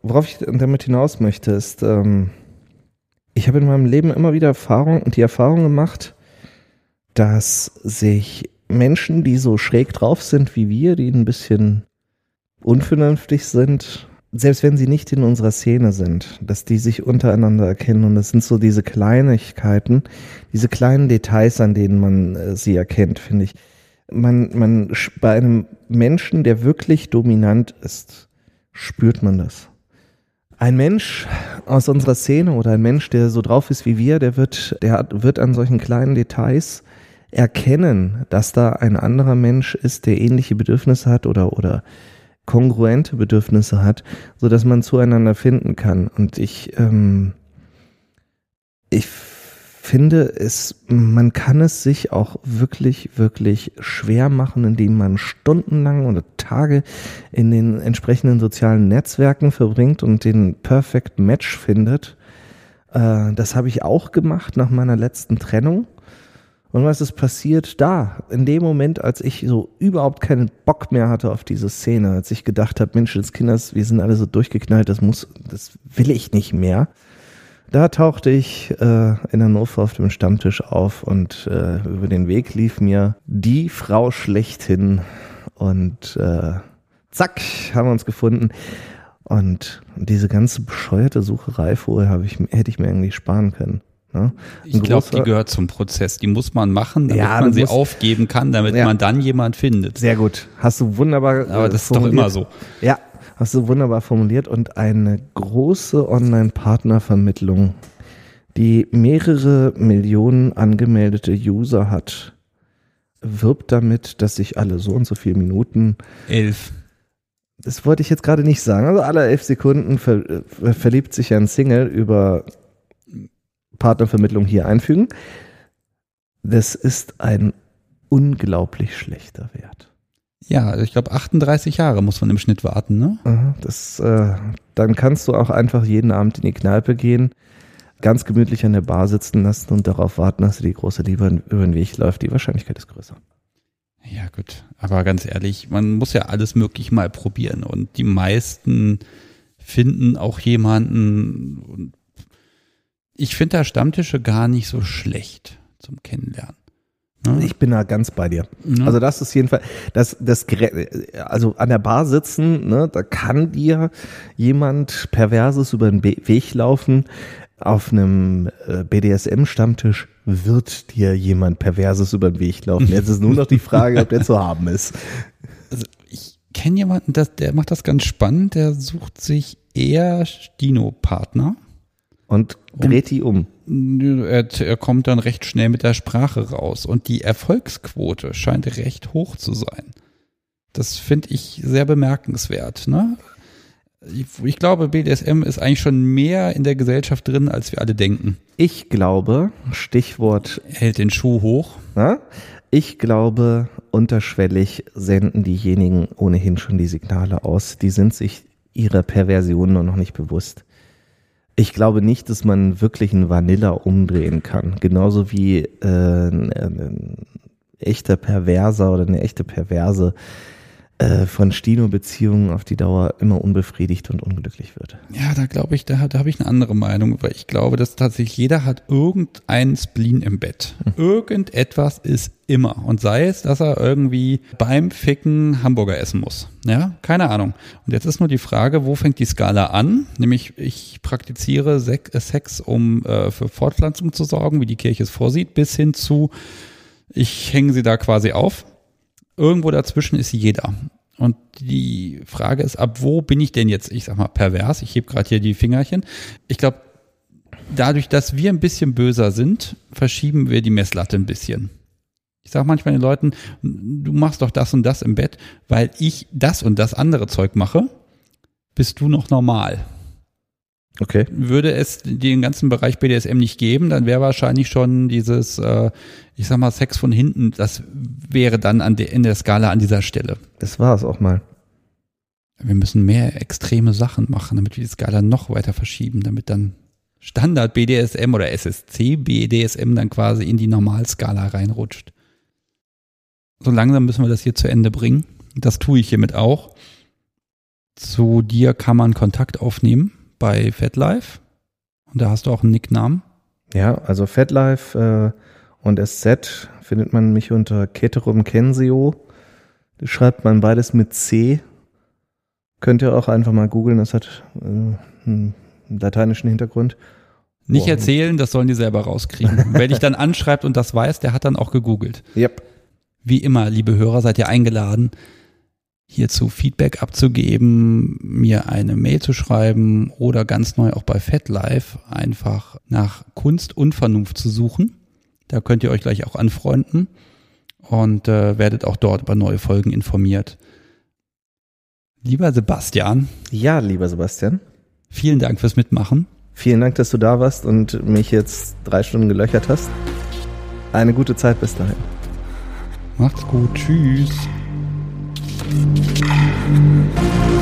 Worauf ich damit hinaus möchte, ist, ähm, ich habe in meinem Leben immer wieder Erfahrung und die Erfahrung gemacht, dass sich Menschen, die so schräg drauf sind wie wir, die ein bisschen unvernünftig sind, selbst wenn sie nicht in unserer Szene sind, dass die sich untereinander erkennen und das sind so diese Kleinigkeiten, diese kleinen Details, an denen man äh, sie erkennt, finde ich. Man, man, bei einem Menschen, der wirklich dominant ist, spürt man das. Ein Mensch aus unserer Szene oder ein Mensch, der so drauf ist wie wir, der wird, der wird an solchen kleinen Details erkennen, dass da ein anderer Mensch ist, der ähnliche Bedürfnisse hat oder, oder kongruente Bedürfnisse hat, so dass man zueinander finden kann. Und ich, ähm, ich finde es, man kann es sich auch wirklich, wirklich schwer machen, indem man stundenlang oder Tage in den entsprechenden sozialen Netzwerken verbringt und den Perfect Match findet. Äh, das habe ich auch gemacht nach meiner letzten Trennung. Und was ist passiert da? In dem Moment, als ich so überhaupt keinen Bock mehr hatte auf diese Szene, als ich gedacht habe, Mensch, des Kinders, wir sind alle so durchgeknallt, das muss, das will ich nicht mehr. Da tauchte ich äh, in Hannover auf dem Stammtisch auf und äh, über den Weg lief mir die Frau schlechthin und äh, zack, haben wir uns gefunden. Und diese ganze bescheuerte Sucherei vorher habe ich, hätte ich mir eigentlich sparen können. Ne? Ich glaube, die gehört zum Prozess. Die muss man machen, damit Ja, man sie aufgeben kann, damit Ja. man dann jemand findet. Sehr gut. Hast du wunderbar. Aber äh, das ist doch immer so. Ja, hast du wunderbar formuliert. Und eine große Online-Partnervermittlung, die mehrere Millionen angemeldete User hat, wirbt damit, dass sich alle so und so viele Minuten, Elf. das wollte ich jetzt gerade nicht sagen, also alle elf Sekunden ver, äh, verliebt sich ein Single über Partnervermittlung hier einfügen. Das ist ein unglaublich schlechter Wert. Ja, ich glaube 38 Jahre muss man im Schnitt warten, ne? Das, äh, dann kannst du auch einfach jeden Abend in die Kneipe gehen, ganz gemütlich an der Bar sitzen lassen und darauf warten, dass dir die große Liebe über den Weg läuft. Die Wahrscheinlichkeit ist größer. Ja, gut. Aber ganz ehrlich, man muss ja alles möglich mal probieren. Und die meisten finden auch jemanden. Ich finde da Stammtische gar nicht so schlecht zum Kennenlernen. Ne? Ich bin da ganz bei dir. Ne? Also das ist jedenfalls, das, das, also an der Bar sitzen, ne, da kann dir jemand Perverses über den Weg laufen. Auf einem äh, BDSM-Stammtisch wird dir jemand Perverses über den Weg laufen. Jetzt ist nur noch die Frage, ob der zu haben ist. also ich kenne jemanden, das, der macht das ganz spannend. Der sucht sich eher Dino-Partner. Und dreht die um. Er, er kommt dann recht schnell mit der Sprache raus. Und die Erfolgsquote scheint recht hoch zu sein. Das finde ich sehr bemerkenswert. Ne? Ich, ich glaube, BDSM ist eigentlich schon mehr in der Gesellschaft drin, als wir alle denken. Ich glaube, Stichwort Hält den Schuh hoch. Na? Ich glaube, unterschwellig senden diejenigen ohnehin schon die Signale aus. Die sind sich ihrer Perversion nur noch nicht bewusst. Ich glaube nicht, dass man wirklich einen Vanilla umdrehen kann. Genauso wie äh, ein, ein echter Perverser oder eine echte Perverse äh, von Stino-Beziehungen auf die Dauer immer unbefriedigt und unglücklich wird. Ja, da glaube ich, da, da habe ich eine andere Meinung, weil ich glaube, dass tatsächlich jeder hat irgendeinen Spleen im Bett. Irgendetwas ist immer. Und sei es, dass er irgendwie beim Ficken Hamburger essen muss. Ja, keine Ahnung. Und jetzt ist nur die Frage, wo fängt die Skala an? Nämlich, ich praktiziere äh, Sex, um äh, für Fortpflanzung zu sorgen, wie die Kirche es vorsieht, bis hin zu, ich hänge sie da quasi auf. Irgendwo dazwischen ist jeder. Und die Frage ist, ab wo bin ich denn jetzt, ich sag mal, pervers? Ich heb gerade hier die Fingerchen. Ich glaube, dadurch, dass wir ein bisschen böser sind, verschieben wir die Messlatte ein bisschen. Ich sage manchmal den Leuten, du machst doch das und das im Bett, weil ich das und das andere Zeug mache, bist du noch normal. Okay. Würde es den ganzen Bereich BDSM nicht geben, dann wäre wahrscheinlich schon dieses, äh, ich sag mal, Sex von hinten, das wäre dann an der, in der Skala an dieser Stelle. Das war es auch mal. Wir müssen mehr extreme Sachen machen, damit wir die Skala noch weiter verschieben, damit dann Standard BDSM oder SSC BDSM dann quasi in die Normalskala reinrutscht. So langsam müssen wir das hier zu Ende bringen. Das tue ich hiermit auch. Zu dir kann man Kontakt aufnehmen bei FatLife. Und da hast du auch einen Nicknamen. Ja, also FatLife äh, und SZ findet man mich unter Keterum Kensio. Das schreibt man beides mit C. Könnt ihr auch einfach mal googeln, das hat äh, einen lateinischen Hintergrund. Nicht Boah. erzählen, das sollen die selber rauskriegen. Wer dich dann anschreibt und das weiß, der hat dann auch gegoogelt. Yep. Wie immer, liebe Hörer, seid ihr eingeladen, hierzu Feedback abzugeben, mir eine Mail zu schreiben oder ganz neu auch bei FatLife einfach nach Kunst und Vernunft zu suchen. Da könnt ihr euch gleich auch anfreunden und äh, werdet auch dort über neue Folgen informiert. Lieber Sebastian, Ja, lieber Sebastian. vielen Dank fürs Mitmachen. Vielen Dank, dass du da warst und mich jetzt drei Stunden gelöchert hast. Eine gute Zeit bis dahin. Macht's gut. Tschüss. Thank you.